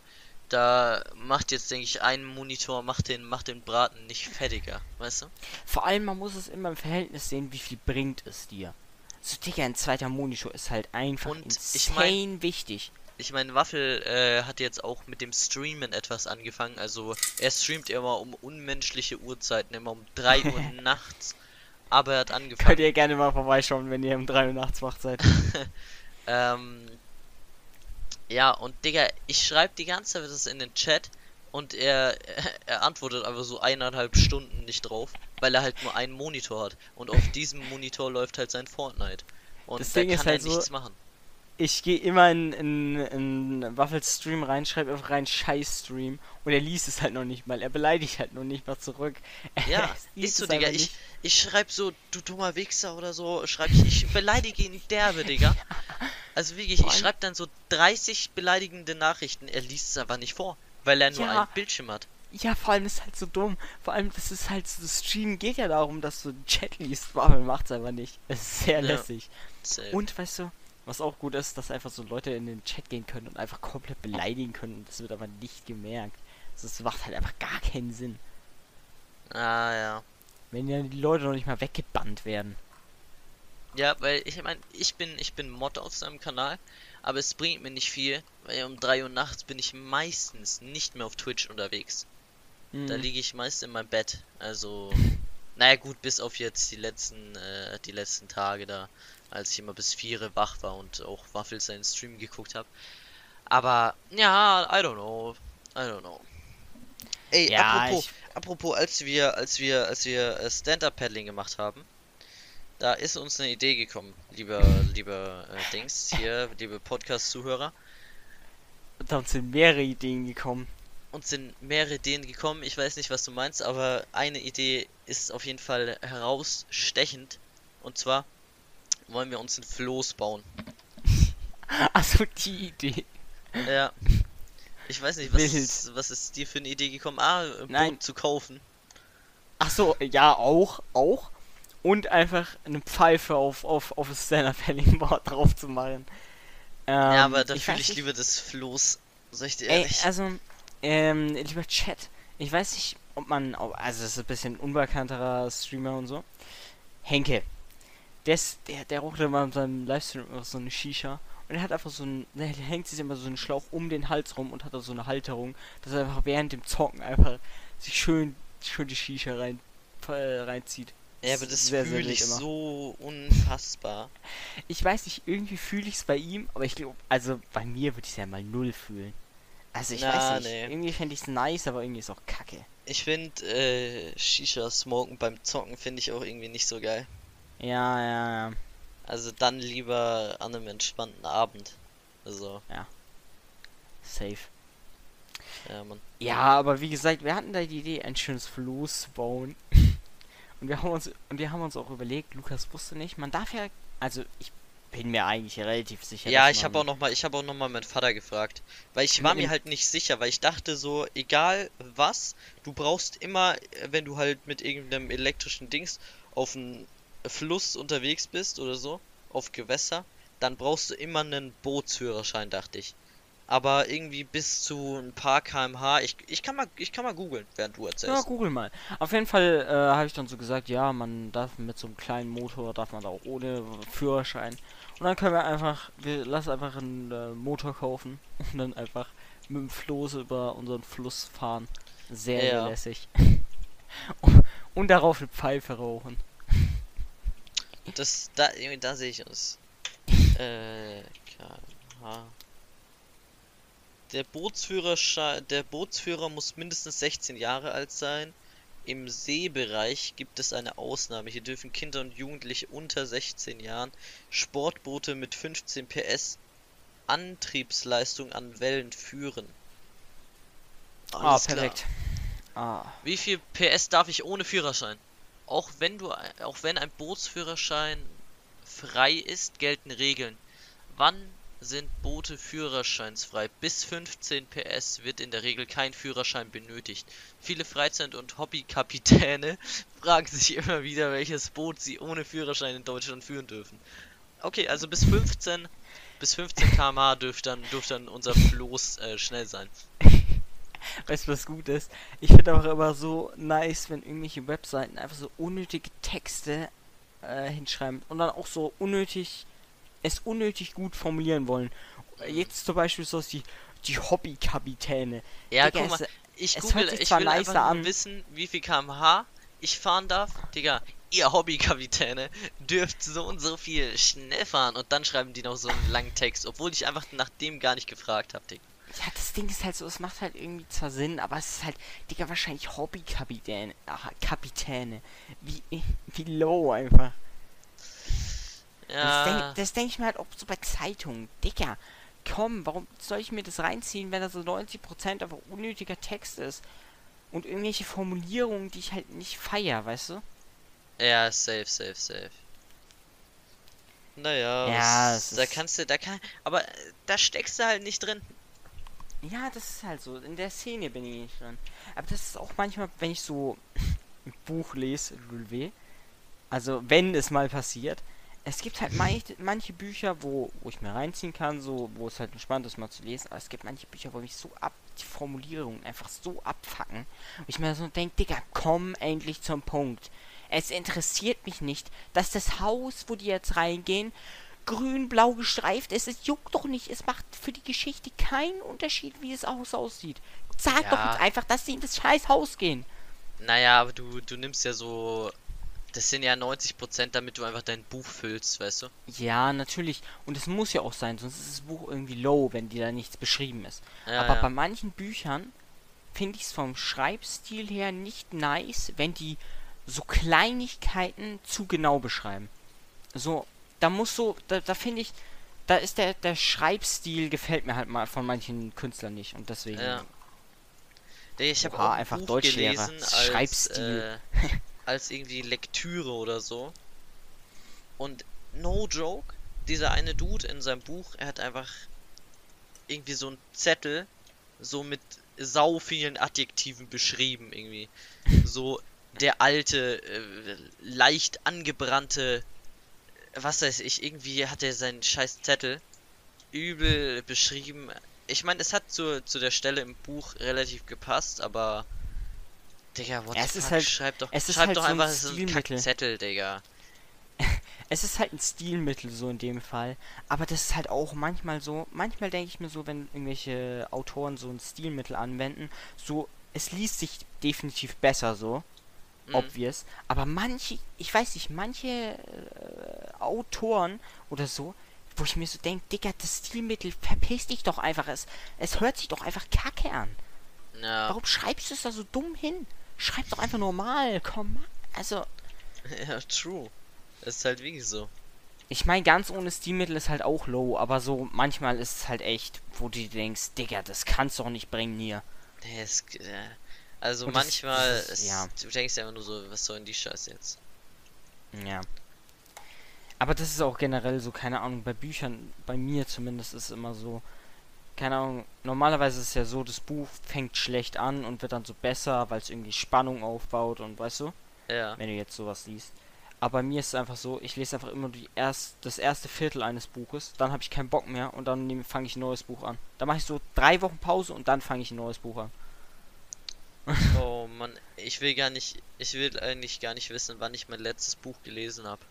Da macht jetzt, denke ich, ein Monitor, macht den, macht den Braten nicht fettiger, weißt du? Vor allem, man muss es immer im Verhältnis sehen, wie viel bringt es dir. So, Digga, ein zweiter Monitor ist halt einfach Und insane ich mein- wichtig. Ich meine, Waffel äh, hat jetzt auch mit dem Streamen etwas angefangen. Also er streamt immer um unmenschliche Uhrzeiten, immer um 3 Uhr nachts. Aber er hat Könnt angefangen. ihr gerne mal vorbeischauen, wenn ihr um 3 Uhr nachts wach seid. Ähm, ja, und Digga, ich schreibe die ganze Zeit das in den Chat und er, er antwortet einfach so eineinhalb Stunden nicht drauf, weil er halt nur einen Monitor hat. Und auf diesem Monitor läuft halt sein Fortnite. Und Das da Ding kann ist er halt so- nichts machen. Ich gehe immer in, in, in Waffels Stream rein, schreibe einfach rein Scheiß-Stream und er liest es halt noch nicht mal. Er beleidigt halt noch nicht mal zurück. Ja, ist so, Digga. Ich, ich schreib so, du dummer Wichser oder so, schreib ich, ich beleidige ihn derbe, Digga. Also wirklich, ich allem- schreib dann so 30 beleidigende Nachrichten, er liest es aber nicht vor, weil er nur Ja. einen Bildschirm hat. Ja, vor allem ist halt so dumm. Vor allem, das ist halt so, das Stream geht ja darum, dass du den Chat liest. Waffel macht's einfach nicht. Es ist sehr Ja. lässig. Safe. Und weißt du, was auch gut ist, dass einfach so Leute in den Chat gehen können und einfach komplett beleidigen können und das wird aber nicht gemerkt. Also Das macht halt einfach gar keinen Sinn. Ah, ja. Wenn ja die Leute noch nicht mal weggebannt werden. Ja, weil ich meine, ich bin, ich bin Mod auf seinem Kanal, aber es bringt mir nicht viel, weil um 3 Uhr nachts bin ich meistens nicht mehr auf Twitch unterwegs. Da Mhm. liege ich meist in meinem Bett. Also, naja gut, bis auf jetzt die letzten, äh, die letzten Tage da, als ich immer bis 4 wach war und auch Waffel seinen Stream geguckt habe. Aber, ja, I don't know. I don't know. Ey, Ja, apropos, ich- apropos, als wir, als wir, als wir äh, Stand-Up-Paddling gemacht haben, da ist uns eine Idee gekommen, lieber, lieber äh, Dings hier, liebe Podcast-Zuhörer. Da sind mehrere Ideen gekommen. Uns sind mehrere Ideen gekommen. Ich weiß nicht, was du meinst, aber eine Idee ist auf jeden Fall herausstechend. Und zwar wollen wir uns ein Floß bauen. Achso, die Idee. Ja. Ich weiß nicht, was Wild. ist, was ist dir für eine Idee gekommen? Ah, ein Nein. Boot zu kaufen. Achso, ja, auch, auch. Und einfach eine Pfeife auf, auf, auf das Stand-Up-Paddling-Board drauf zu machen. Ähm, ja, aber da fühle ich nicht- lieber das Floß. Sag ich dir Ey, ehrlich. also, ähm, lieber Chat, ich weiß nicht, ob man, also das ist ein bisschen unbekannterer Streamer und so. Henke, des, der, der raucht immer in seinem Livestream immer so eine Shisha und er hat einfach so ein, der hängt sich immer so einen Schlauch um den Hals rum und hat da so eine Halterung, dass er einfach während dem Zocken einfach sich schön, schön die Shisha rein, äh, reinzieht. ja, aber das sehr, fühle ich immer. so unfassbar. Ich weiß nicht, irgendwie fühle ich es bei ihm, aber ich glaube, also bei mir würde ich es ja mal null fühlen. Also ich Na, weiß nicht, nee. irgendwie fände ich es nice, aber irgendwie ist auch kacke. Ich finde, äh, Shisha smoken beim Zocken finde ich auch irgendwie nicht so geil. Ja, ja, ja. Also dann lieber an einem entspannten Abend. Also, Safe. ja, man. Ja, aber wie gesagt, wir hatten da die Idee, ein schönes Floß zu bauen. Und wir haben uns und wir haben uns auch überlegt, Lukas wusste nicht, man darf ja, also ich bin mir eigentlich relativ sicher. Ja, ich habe auch noch mal, ich habe auch noch mal meinen Vater gefragt, weil ich war mir halt nicht sicher, weil ich dachte so, egal was, du brauchst immer, äh, wenn du halt mit irgendeinem elektrischen Dings auf einem Fluss unterwegs bist oder so, auf Gewässer, dann brauchst du immer einen Bootsführerschein, dachte ich. Aber irgendwie bis zu ein paar kmh, ich, ich kann mal, ich kann mal googeln, während du Ja, erzählst. google mal. Auf jeden Fall äh, habe ich dann so gesagt, ja, man darf mit so einem kleinen Motor, darf man da auch ohne Führerschein. Und dann können wir einfach, wir lassen einfach einen äh, Motor kaufen und dann einfach mit dem Floß über unseren Fluss fahren. Sehr, Ja. lässig. und, Und darauf eine Pfeife rauchen. Das, da, da sehe ich uns. Äh, KMH. Der Bootsführer, der Bootsführer muss mindestens 16 Jahre alt sein. Im Seebereich gibt es eine Ausnahme. Hier dürfen Kinder und Jugendliche unter 16 Jahren Sportboote mit 15 PS Antriebsleistung an Wellen führen. Ah, Alles ah, perfekt. Ah. Wie viel PS darf ich ohne Führerschein? Auch wenn du, auch wenn ein Bootsführerschein frei ist, gelten Regeln. Wann sind Boote führerscheinsfrei. Bis 15 PS wird in der Regel kein Führerschein benötigt. Viele Freizeit- und Hobbykapitäne fragen sich immer wieder, welches Boot sie ohne Führerschein in Deutschland führen dürfen. Okay, also bis 15 bis 15 km/h dürfte dann, dürfte dann unser Floß äh, schnell sein. Weißt du, was gut ist? Ich finde auch immer so nice, wenn irgendwelche Webseiten einfach so unnötige Texte äh, hinschreiben und dann auch so unnötig es unnötig gut formulieren wollen. Jetzt zum Beispiel so die, die Hobbykapitäne. Ja, Digga, guck mal, ich es google, ich will einfach an. wissen, wie viel kmh ich fahren darf. Digga, ihr Hobbykapitäne dürft so und so viel schnell fahren und dann schreiben die noch so einen langen Text, obwohl ich einfach nach dem gar nicht gefragt habe, Digga. Ja, das Ding ist halt so, es macht halt irgendwie zwar Sinn, aber es ist halt, Digga, wahrscheinlich Hobbykapitäne. Kapitäne. Wie, wie low einfach. Ja. Das denke denk ich mir halt auch so bei Zeitungen. Dicker, komm, warum soll ich mir das reinziehen, wenn da so 90% einfach unnötiger Text ist? Und irgendwelche Formulierungen, die ich halt nicht feier, weißt du? Ja, safe, safe, safe. Naja, ja, was, da kannst du, da kann, aber äh, da steckst du halt nicht drin. Ja, das ist halt so. In der Szene bin ich nicht drin. Aber das ist auch manchmal, wenn ich so ein Buch lese, also wenn es mal passiert, es gibt halt manche, manche Bücher, wo, wo ich mir reinziehen kann, so, wo es halt entspannt ist, mal zu lesen, aber es gibt manche Bücher, wo mich so ab, die Formulierungen einfach so abfacken. Und ich mir so denke, Digga, komm endlich zum Punkt. Es interessiert mich nicht, dass das Haus, wo die jetzt reingehen, grün-blau gestreift ist. Es juckt doch nicht. Es macht für die Geschichte keinen Unterschied, wie das Haus aussieht. Sag ja. doch jetzt einfach, dass sie in das scheiß Haus gehen. Naja, aber du, du nimmst ja so das sind ja 90%, damit du einfach dein Buch füllst, weißt du? Ja, natürlich. Und es muss ja auch sein, sonst ist das Buch irgendwie low, wenn dir da nichts beschrieben ist. Ja, Aber ja. bei manchen Büchern finde ich es vom Schreibstil her nicht nice, wenn die so Kleinigkeiten zu genau beschreiben. So, da muss so, da, da finde ich, da ist der, der Schreibstil gefällt mir halt mal von manchen Künstlern nicht und deswegen. Ja. Ich habe auch ein einfach Buch Deutschlehrer. Gelesen als, Schreibstil. Äh, als irgendwie Lektüre oder so. Und no joke, dieser eine Dude in seinem Buch, er hat einfach irgendwie so einen Zettel so mit sau vielen Adjektiven beschrieben irgendwie. So der alte, äh, leicht angebrannte, was weiß ich, irgendwie hat er seinen scheiß Zettel übel beschrieben. Ich meine, es hat zu, zu der Stelle im Buch relativ gepasst, aber Digga, what es ist halt, schreib doch, es ist schreib halt doch so einfach ein so einen Zettel, Digga. es ist halt ein Stilmittel so in dem Fall, aber das ist halt auch manchmal so, manchmal denke ich mir so, wenn irgendwelche Autoren so ein Stilmittel anwenden, so, es liest sich definitiv besser so. Obvious, aber manche, ich weiß nicht, manche äh, Autoren oder so, wo ich mir so denke, Digga, das Stilmittel, verpiss dich doch einfach, es, es hört sich doch einfach kacke an. Ja. Warum schreibst du es da so dumm hin? Schreib doch einfach normal, komm. Also. Ja, true. Das ist halt wirklich so. Ich meine, ganz ohne Stilmittel ist halt auch low, aber so manchmal ist es halt echt, wo du denkst, Digga, das kannst du auch nicht bringen hier. Es, äh, also Und manchmal, das, ist, ja. du denkst ja immer nur so, was soll denn die Scheiße jetzt? Ja. Aber das ist auch generell so, keine Ahnung, bei Büchern, bei mir zumindest ist es immer so, keine Ahnung, normalerweise ist es ja so, das Buch fängt schlecht an und wird dann so besser, weil es irgendwie Spannung aufbaut und weißt du? Ja. Wenn du jetzt sowas liest. Aber bei mir ist es einfach so, ich lese einfach immer die erst, das erste Viertel eines Buches, dann habe ich keinen Bock mehr und dann fange ich ein neues Buch an. Da mache ich so drei Wochen Pause und dann fange ich ein neues Buch an. Oh Mann, ich will gar nicht, ich will eigentlich gar nicht wissen, wann ich mein letztes Buch gelesen habe.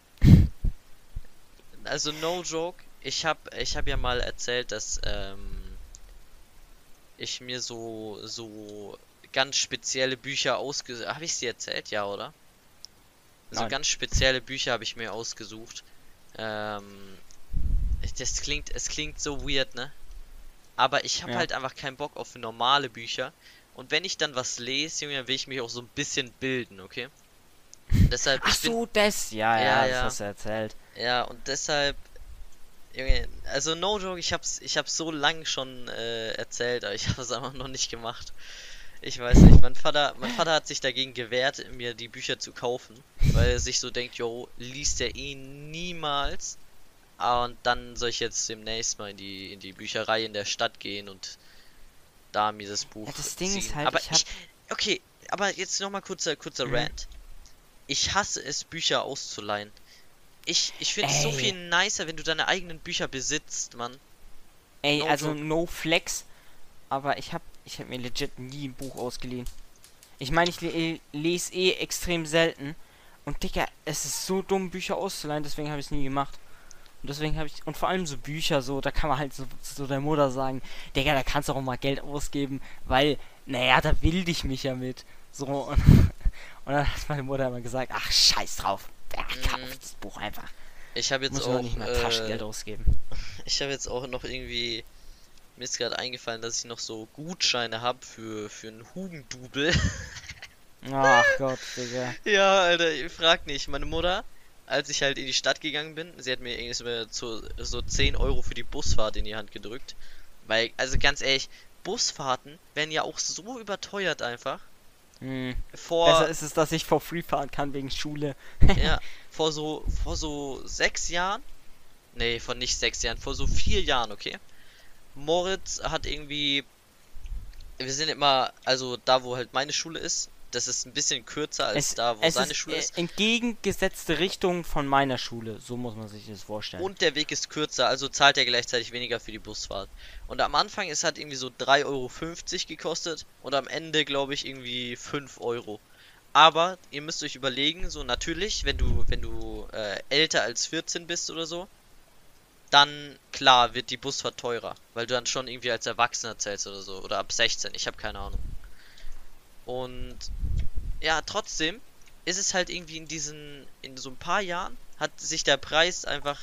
Also no joke, ich habe ich hab ja mal erzählt, dass ähm, ich mir so so ganz spezielle Bücher ausge... Habe ich sie erzählt? Ja, oder? So Nein. ganz spezielle Bücher habe ich mir ausgesucht. Ähm, das klingt, es klingt so weird, ne? Aber ich habe Ja. halt einfach keinen Bock auf normale Bücher. Und wenn ich dann was lese, Junge, dann will ich mich auch so ein bisschen bilden, okay? Deshalb, Ach ich bin, so, das, ja, ja, Ja, das ja. hast du erzählt. ja, und deshalb, Junge, also no joke, ich hab's, ich hab's so lang schon äh, erzählt, aber ich habe es einfach noch nicht gemacht. Ich weiß nicht, mein Vater, mein Vater hat sich dagegen gewehrt, mir die Bücher zu kaufen, weil er sich so denkt, yo, liest er eh niemals. Ah, Und dann soll ich jetzt demnächst mal in die, in die Bücherei in der Stadt gehen und da das Buch Ja, das Ding ziehen. ist halt, aber ich hab- okay, aber jetzt nochmal kurzer, kurzer Mhm. Rant. Ich hasse es, Bücher auszuleihen. Ich, ich finde es so viel nicer, wenn du deine eigenen Bücher besitzt, Mann. Ey, No also joke. no flex, aber ich hab, ich hab mir legit nie ein Buch ausgeliehen. Ich meine, ich le lese eh extrem selten. Und Digga, es ist so dumm, Bücher auszuleihen, deswegen habe ich es nie gemacht. Und deswegen habe ich, und vor allem so Bücher, so, da kann man halt so, so der Mutter sagen, Digga, da kannst du auch mal Geld ausgeben, weil, naja, da will dich mich ja mit. So, und, und dann hat meine Mutter immer gesagt, ach, scheiß drauf, ja, kauf Mhm. das Buch einfach. Ich habe jetzt Muss auch, nicht mal Taschengeld äh, ausgeben. ich habe jetzt auch noch irgendwie, mir ist gerade eingefallen, dass ich noch so Gutscheine habe für, für einen Hugendubel. Ach Gott, Digga. Ja, Alter, ich frag nicht. Meine Mutter, als ich halt in die Stadt gegangen bin, sie hat mir irgendwie so- so, so 10 Euro für die Busfahrt in die Hand gedrückt. Weil, also ganz ehrlich, Busfahrten werden ja auch so überteuert einfach. Hm. Vor, Besser ist es, dass ich for free fahren kann wegen Schule. ja, vor so, vor so sechs Jahren, nee, vor nicht sechs Jahren, vor so vier Jahren, okay. Moritz hat irgendwie, wir sind immer, also da wo halt meine Schule ist, das ist ein bisschen kürzer als Es, da wo seine ist Schule äh, ist. entgegengesetzte Richtung von meiner Schule. So muss man sich das vorstellen. Und der Weg ist kürzer, also zahlt er gleichzeitig weniger für die Busfahrt. Und am Anfang ist halt irgendwie so 3,50 Euro gekostet und am Ende glaube ich irgendwie 5 Euro. Aber ihr müsst euch überlegen, so natürlich, wenn du, wenn du äh, älter als 14 bist oder so, dann klar wird die Busfahrt teurer, weil du dann schon irgendwie als Erwachsener zählst oder so. Oder ab 16, ich habe keine Ahnung. Und ja, trotzdem ist es halt irgendwie in diesen, in so ein paar Jahren hat sich der Preis einfach,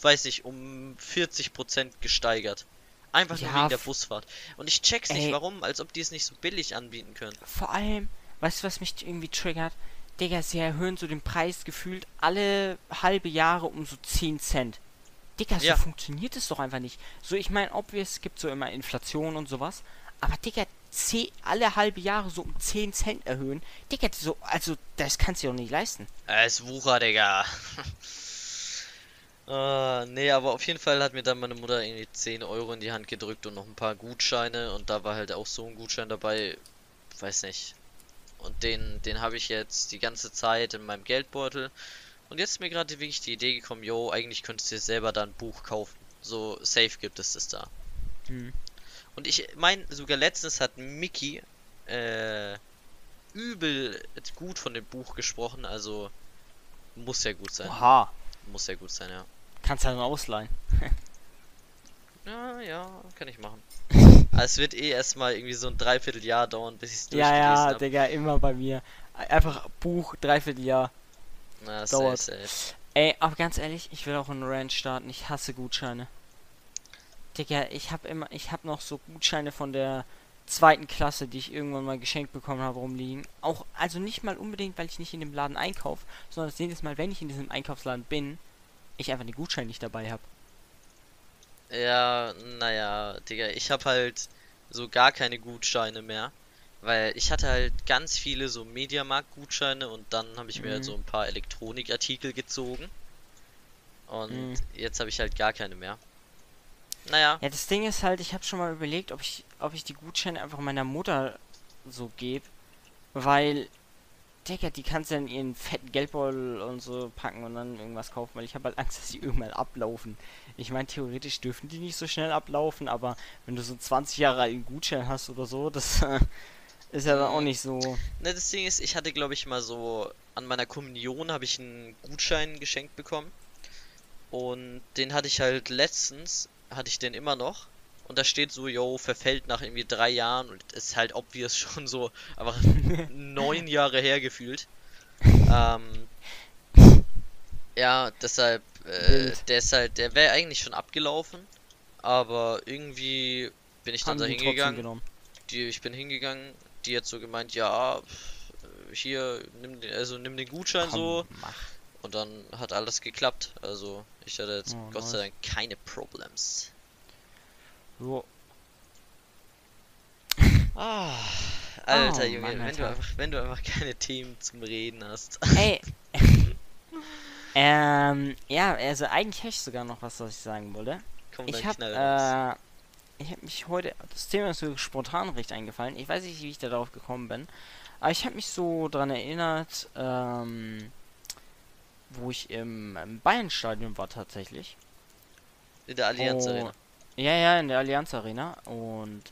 weiß ich, um 40% gesteigert. Einfach nur Ja, wegen der Busfahrt. Und ich check's nicht, Ey. warum, als ob die es nicht so billig anbieten können. Vor allem, weißt du, was mich irgendwie triggert? Digga, sie erhöhen so den Preis gefühlt alle halbe Jahre um so 10 Cent. Digga, so Ja. funktioniert es doch einfach nicht. So, ich meine, obvious, es gibt so immer Inflation und sowas. Aber Digga, zeh- alle halbe Jahre so um 10 Cent erhöhen. Digga, so, also, das kannst du dir doch nicht leisten. Es Wucher, Digga. äh, nee, aber auf jeden Fall hat mir dann meine Mutter irgendwie 10 Euro in die Hand gedrückt und noch ein paar Gutscheine und da war halt auch so ein Gutschein dabei, weiß nicht. Und den, den habe ich jetzt die ganze Zeit in meinem Geldbeutel. Und jetzt ist mir gerade wirklich die Idee gekommen, yo, eigentlich könntest du dir selber da ein Buch kaufen. So safe gibt es das da. Hm. Und ich meine, sogar letztens hat Mickey äh, übel gut von dem Buch gesprochen, also muss ja gut sein. Oha, Muss ja gut sein, ja. kannst du ja dann ausleihen. Ja, ja, kann ich machen. Aber es wird eh erstmal irgendwie so ein Dreivierteljahr dauern, bis ich es Ja, durchgelesen ja, habe. Digga, immer bei mir. Einfach Buch, Dreivierteljahr. Na, dauert. safe, safe. Ey, aber ganz ehrlich, ich will auch einen Rant starten. Ich hasse Gutscheine. Digga, ich hab immer, ich hab noch so Gutscheine von der zweiten Klasse, die ich irgendwann mal geschenkt bekommen habe, rumliegen. Auch, also nicht mal unbedingt, weil ich nicht in dem Laden einkaufe, sondern dass jedes Mal, wenn ich in diesem Einkaufsladen bin, ich einfach den Gutschein nicht dabei habe. Ja, naja, Digga, ich habe halt so gar keine Gutscheine mehr. Weil ich hatte halt ganz viele so Mediamarkt-Gutscheine und dann habe ich mir halt so ein paar Elektronikartikel gezogen. Und Mhm. jetzt habe ich halt gar keine mehr. Naja, Ja, das Ding ist halt, ich habe schon mal überlegt, ob ich, ob ich die Gutscheine einfach meiner Mutter so gebe, weil, Digga, die kannst du in ihren fetten Geldbeutel und so packen und dann irgendwas kaufen, weil ich habe halt Angst, dass die irgendwann ablaufen. Ich meine, theoretisch dürfen die nicht so schnell ablaufen, aber wenn du so 20 Jahre alten Gutschein hast oder so, das äh, ist ja dann auch nicht so. ne, das Ding ist, ich hatte glaube ich mal so, an meiner Kommunion habe ich einen Gutschein geschenkt bekommen. Und den hatte ich halt letztens, hatte ich den immer noch. Und da steht so, yo, verfällt nach irgendwie drei Jahren und ist halt obvious schon so einfach neun Jahre her gefühlt. ähm, ja, deshalb, äh, der ist halt, der wäre eigentlich schon abgelaufen, aber irgendwie bin ich dann Haben da hingegangen. genommen. Die, ich bin hingegangen, die hat so gemeint, ja, hier, nimm den, also nimm den Gutschein Komm, so. Mach. Und dann hat alles geklappt. Also ich hatte jetzt Oh, Gott sei. Dank keine Problems. Jo. Ah, Alter Oh, Junge, Mann, wenn du einfach, wenn du einfach keine Themen zum Reden hast. Ey. ähm, ja, also eigentlich hätte ich sogar noch was, was ich sagen wollte. Komm Ich raus. äh, ich habe mich heute, das Thema ist so spontan recht eingefallen. Ich weiß nicht, wie ich da drauf gekommen bin, aber ich habe mich so dran erinnert, ähm, wo ich im, im Bayern-Stadion war tatsächlich. In der Allianz Oh, Arena. Ja, ja, in der Allianz Arena und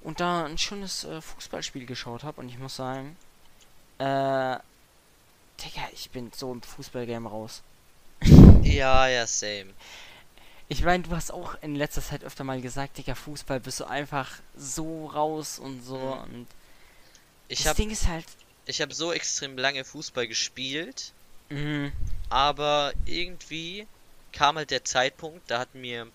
und da ein schönes äh, Fußballspiel geschaut habe und ich muss sagen, äh, Digga, ich bin so im Fußballgame raus. Ja, ja, same. Ich meine, du hast auch in letzter Zeit öfter mal gesagt, Digga, Fußball bist du einfach so raus und so Mhm. und Ich das habe Ding ist halt, ich hab so extrem lange Fußball gespielt, mh, aber irgendwie kam halt der Zeitpunkt, da hat mir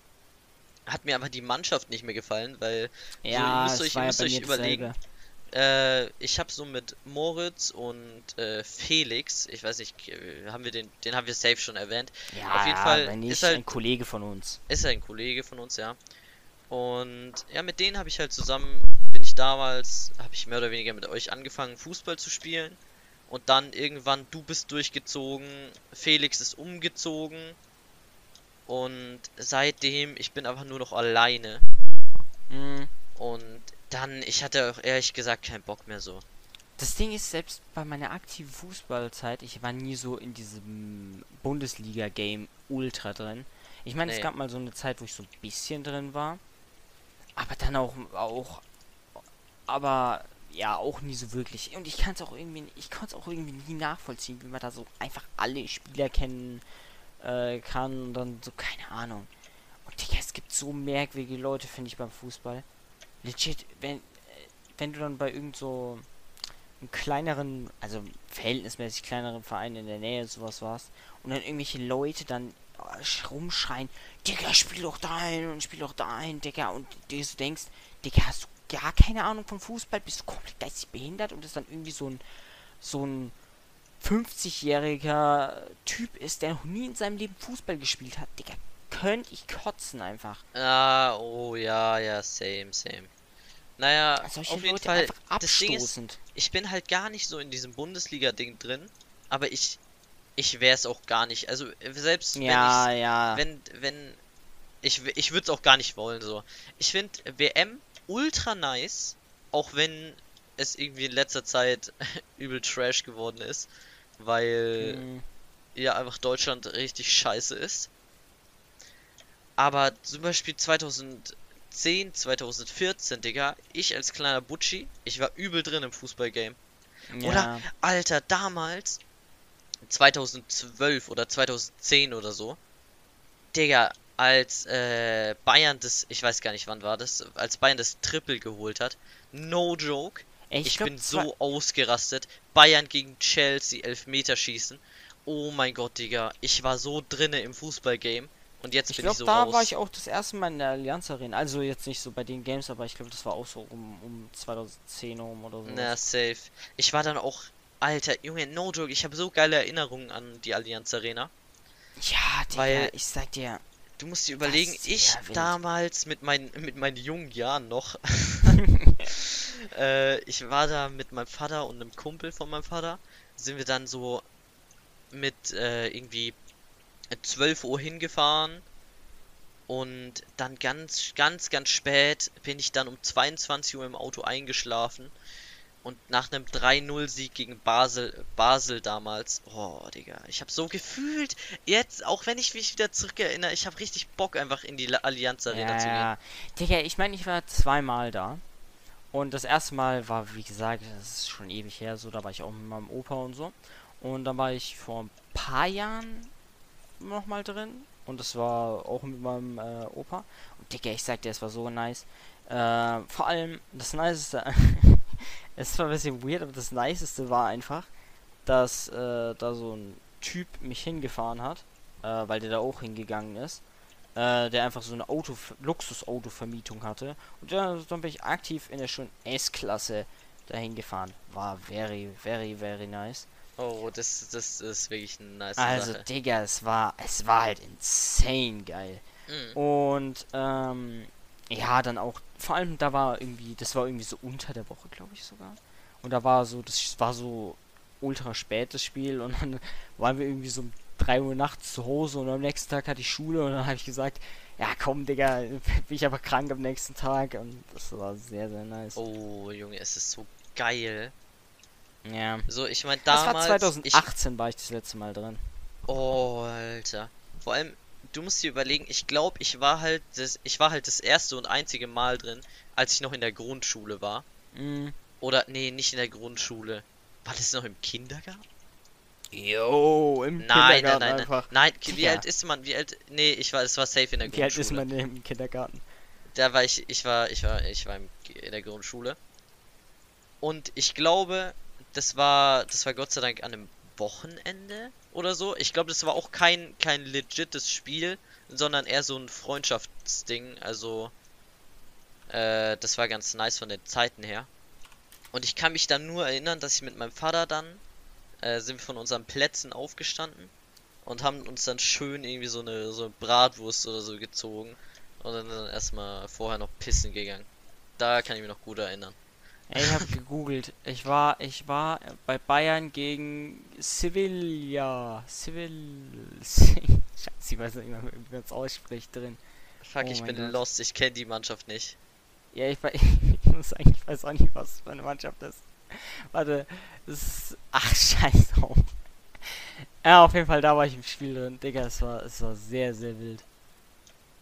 hat mir aber die Mannschaft nicht mehr gefallen, weil ja, müsst es euch- war ja müsst bei euch überlegen. Äh, ich habe so mit Moritz und äh, Felix, ich weiß nicht, äh, haben wir den, den haben wir safe schon erwähnt, Ja, auf jeden ja, Fall nicht, ist halt- ein Kollege von uns. ist ein Kollege von uns, ja. Und ja, mit denen habe ich halt zusammen, bin ich damals, habe ich mehr oder weniger mit euch angefangen, Fußball zu spielen. Und dann irgendwann, du bist durchgezogen, Felix ist umgezogen. Und seitdem, ich bin einfach nur noch alleine. Mhm. Und dann, ich hatte auch ehrlich gesagt keinen Bock mehr so. Das Ding ist, selbst bei meiner aktiven Fußballzeit, ich war nie so in diesem Bundesliga-Game ultra drin. Ich meine, Nee. es gab mal so eine Zeit, wo ich so ein bisschen drin war. Aber dann auch, auch, aber ja, auch nie so wirklich. Und ich kann es auch irgendwie, ich konnte es auch irgendwie nie nachvollziehen, wie man da so einfach alle Spieler kennen äh, kann und dann so, keine Ahnung. Und Digga, es gibt so merkwürdige Leute, finde ich, beim Fußball. Legit, wenn, äh, wenn du dann bei irgend so einem kleineren, also verhältnismäßig kleineren Verein in der Nähe sowas warst und dann irgendwelche Leute dann äh, sch- rumschreien, Digga, spiel doch dahin und spiel doch dahin, Digga, und du denkst, Digga, hast du gar keine Ahnung von Fußball, bist du komplett geistig behindert und ist dann irgendwie so ein, so ein 50-jähriger Typ ist, der noch nie in seinem Leben Fußball gespielt hat, Digga, könnte ich kotzen einfach. Ah, oh ja, ja, same, same. Naja, Solche auf jeden Leute Fall, das Ding ist, abstoßend. ich bin halt gar nicht so in diesem Bundesliga-Ding drin, aber ich, ich wäre es auch gar nicht. Also selbst Ja, ja. wenn ich, wenn, wenn, ich, ich würde es auch gar nicht wollen so. Ich finde WM ultra nice, auch wenn es irgendwie in letzter Zeit übel Trash geworden ist, weil Hm, ja einfach Deutschland richtig scheiße ist. Aber zum Beispiel 2010, 2014, Digga, ich als kleiner Butschi, ich war übel drin im Fußballgame. ja. Oder, Alter, damals, 2012 oder 2010 oder so, Digga, als äh, Bayern das, ich weiß gar nicht wann war das, als Bayern das Triple geholt hat, no joke, Ey, ich, glaub, bin so ausgerastet. Bayern gegen Chelsea, Elfmeterschießen. Oh mein Gott, Digga. Ich war so drinne im Fußballgame. Und jetzt Ich bin glaube, ich so da raus. war ich auch das erste Mal in der Allianz Arena. Also jetzt nicht so bei den Games, aber ich glaube, das war auch so um, um 2010 rum oder so. Na, safe. Ich war dann auch. Alter, Junge, no joke. Ich habe so geile Erinnerungen an die Allianz Arena. Ja, Digga, Weil- ich sag dir. Du musst dir überlegen, ist ich damals mit meinen, mit meinen jungen Jahren noch. äh, ich war da mit meinem Vater und einem Kumpel von meinem Vater. Sind wir dann so mit äh, irgendwie 12 Uhr hingefahren. Und dann ganz, ganz, ganz spät bin ich dann um 22 Uhr im Auto eingeschlafen. Und nach einem 3-0-Sieg gegen Basel, Basel damals, oh, Digga, ich habe so gefühlt, jetzt, auch wenn ich mich wieder zurückerinnere, ich habe richtig Bock, einfach in die Allianz Arena Ja, zu gehen. ja. Digga, ich meine, ich war zweimal da. Und das erste Mal war, wie gesagt, das ist schon ewig her, so, da war ich auch mit meinem Opa und so. Und dann war ich vor ein paar Jahren nochmal drin. Und das war auch mit meinem äh, Opa. Und Digga, ich sag dir, es war so nice. Äh, vor allem, das Niceste, es war ein bisschen weird, aber das Niceste war einfach, dass äh, da so ein Typ mich hingefahren hat, äh, weil der da auch hingegangen ist, äh, der einfach so eine Auto Luxusautovermietung hatte. Und ja, dann bin ich aktiv in der schon S-Klasse dahin gefahren. War very, very, very nice. Oh, das, das ist wirklich eine nice Also, Sache. Digga, es war, es war halt insane geil. Mhm. Und ähm, ja, dann auch, vor allem da war irgendwie, das war irgendwie so unter der Woche, glaube ich sogar. Und da war so, das war so ultra spätes Spiel und dann waren wir irgendwie so um 3 Uhr nachts zu Hause und am nächsten Tag hatte ich Schule und dann habe ich gesagt, ja komm, Digga, bin ich aber krank am nächsten Tag und das war sehr, sehr nice. Oh, Junge, es ist so geil. Ja. So, ich meine, Das war damals. 2018 war ich das letzte Mal drin. Ich, oh, Alter. Vor allem, du musst dir überlegen, ich glaube, ich war halt das, ich war halt das erste und einzige Mal drin, als ich noch in der Grundschule war. Mhm. Oder, nee, nicht in der Grundschule. War das noch im Kindergarten? Jo, im Nein, nein, Kindergarten nein, nein. einfach. Nein, ki- wie Sicher. alt ist man? Wie alt? Nee, ich war, es war safe in der Wie alt ist Grundschule. man im Kindergarten? Da war ich, ich war, ich war, ich war im, in der Grundschule. Und ich glaube, das war, das war Gott sei Dank an einem Wochenende oder so. Ich glaube, das war auch kein, kein legites Spiel, sondern eher so ein Freundschaftsding. Also, äh, das war ganz nice von den Zeiten her. Und ich kann mich dann nur erinnern, dass ich mit meinem Vater dann, äh, sind wir von unseren Plätzen aufgestanden und haben uns dann schön irgendwie so eine, so eine Bratwurst oder so gezogen. Und dann, dann erstmal vorher noch pissen gegangen. Da kann ich mich noch gut erinnern. Ich habe gegoogelt. Ich war, ich war bei Bayern gegen Sevilla. Sevilla. Scheiße, ich weiß nicht mehr, wie man es ausspricht drin. Fuck, Oh ich bin Gott. lost, ich kenne die Mannschaft nicht. Ja, ich, ich muss sagen, ich weiß auch nicht, was für eine Mannschaft ist. Warte, ist. Ach, scheiß drauf. Ja, auf jeden Fall, da war ich im Spiel drin. Digga, es war, es war sehr, sehr wild.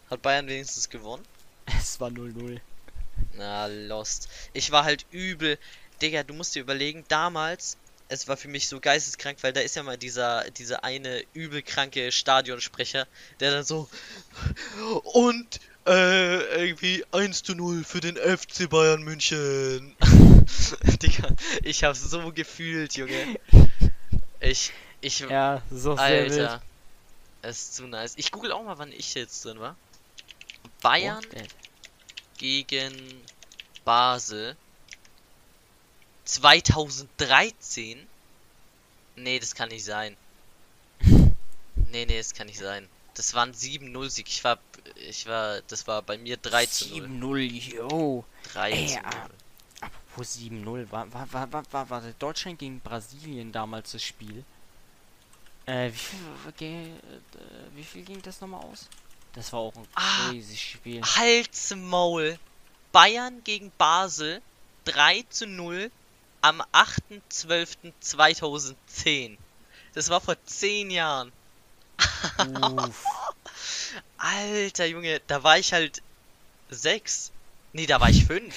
Hat Bayern wenigstens gewonnen? Es war 0-0. Na, lost. Ich war halt übel. Digga, du musst dir überlegen, damals, es war für mich so geisteskrank, weil da ist ja mal dieser, dieser eine übelkranke Stadionsprecher, der dann so und äh, irgendwie 1 zu 0 für den FC Bayern München. Digga, ich hab's so gefühlt, Junge. Ich, ich, Ja, so. Alter. Es ist zu nice. Ich google auch mal, wann ich jetzt drin war. Bayern Oh. Gegen Basel 2013? Nee, das kann nicht sein. Nee, nee, das kann nicht sein. Das waren 7-0 Sieg. Ich war ich war das war bei mir 3 zu 0. 7-0, yo. 3 Ey, zu 0. ah. Apropos 7-0, war, war, war, war, war, war Deutschland gegen Brasilien damals das Spiel? Äh, wie viel, ge- äh, wie viel ging das nochmal aus? Das war auch ein Ah. crazy Spiel. Halt's Maul. Bayern gegen Basel 3 zu 0 am 8.12.2010. Das war vor 10 Jahren. Alter Junge, da war ich halt 6. Nee, da war ich 5.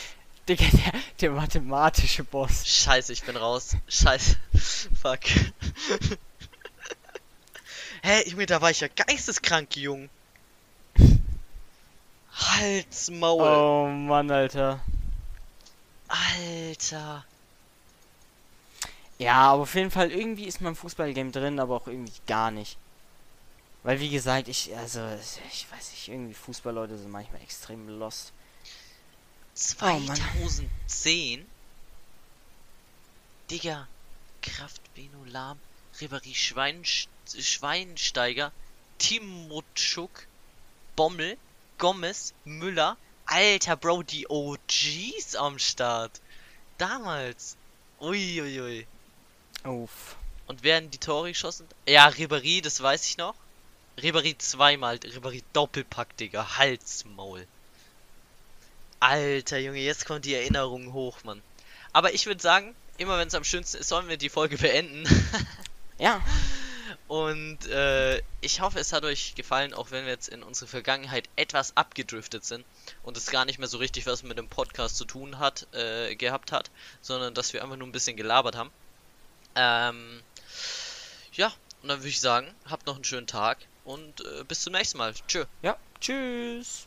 Digga, der, der mathematische Boss. Scheiße, ich bin raus. Scheiße. Fuck. Hä, Junge, da war ich ja geisteskrank jung. Halt's Maul. Oh Mann, Alter. Alter. Ja, aber auf jeden Fall, irgendwie ist mein Fußballgame drin, aber auch irgendwie gar nicht. Weil, wie gesagt, ich, also, ich weiß nicht, irgendwie Fußballleute sind manchmal extrem lost. Oh, Mann. 2010? Digga. Kraft, Beno, Lahm, Ribéry, Schweinst Schweinsteiger, Timotschuk, Bommel, Gomez, Müller. Alter, Bro, die OGs am Start. Damals. Uiuiui. Ui, ui. Uff. Und werden die Tore geschossen? Ja, Ribéry, das weiß ich noch. Ribéry zweimal, Ribéry Doppelpack, Digga. Halsmaul. Alter Junge, jetzt kommt die Erinnerung hoch, Mann. Aber ich würde sagen, immer wenn es am schönsten ist, sollen wir die Folge beenden. Ja, Und äh, ich hoffe, es hat euch gefallen, auch wenn wir jetzt in unsere Vergangenheit etwas abgedriftet sind und es gar nicht mehr so richtig was mit dem Podcast zu tun hat, äh, gehabt hat, sondern dass wir einfach nur ein bisschen gelabert haben. Ähm, ja, und dann würde ich sagen, habt noch einen schönen Tag und äh, bis zum nächsten Mal. Tschö. ja, tschüss.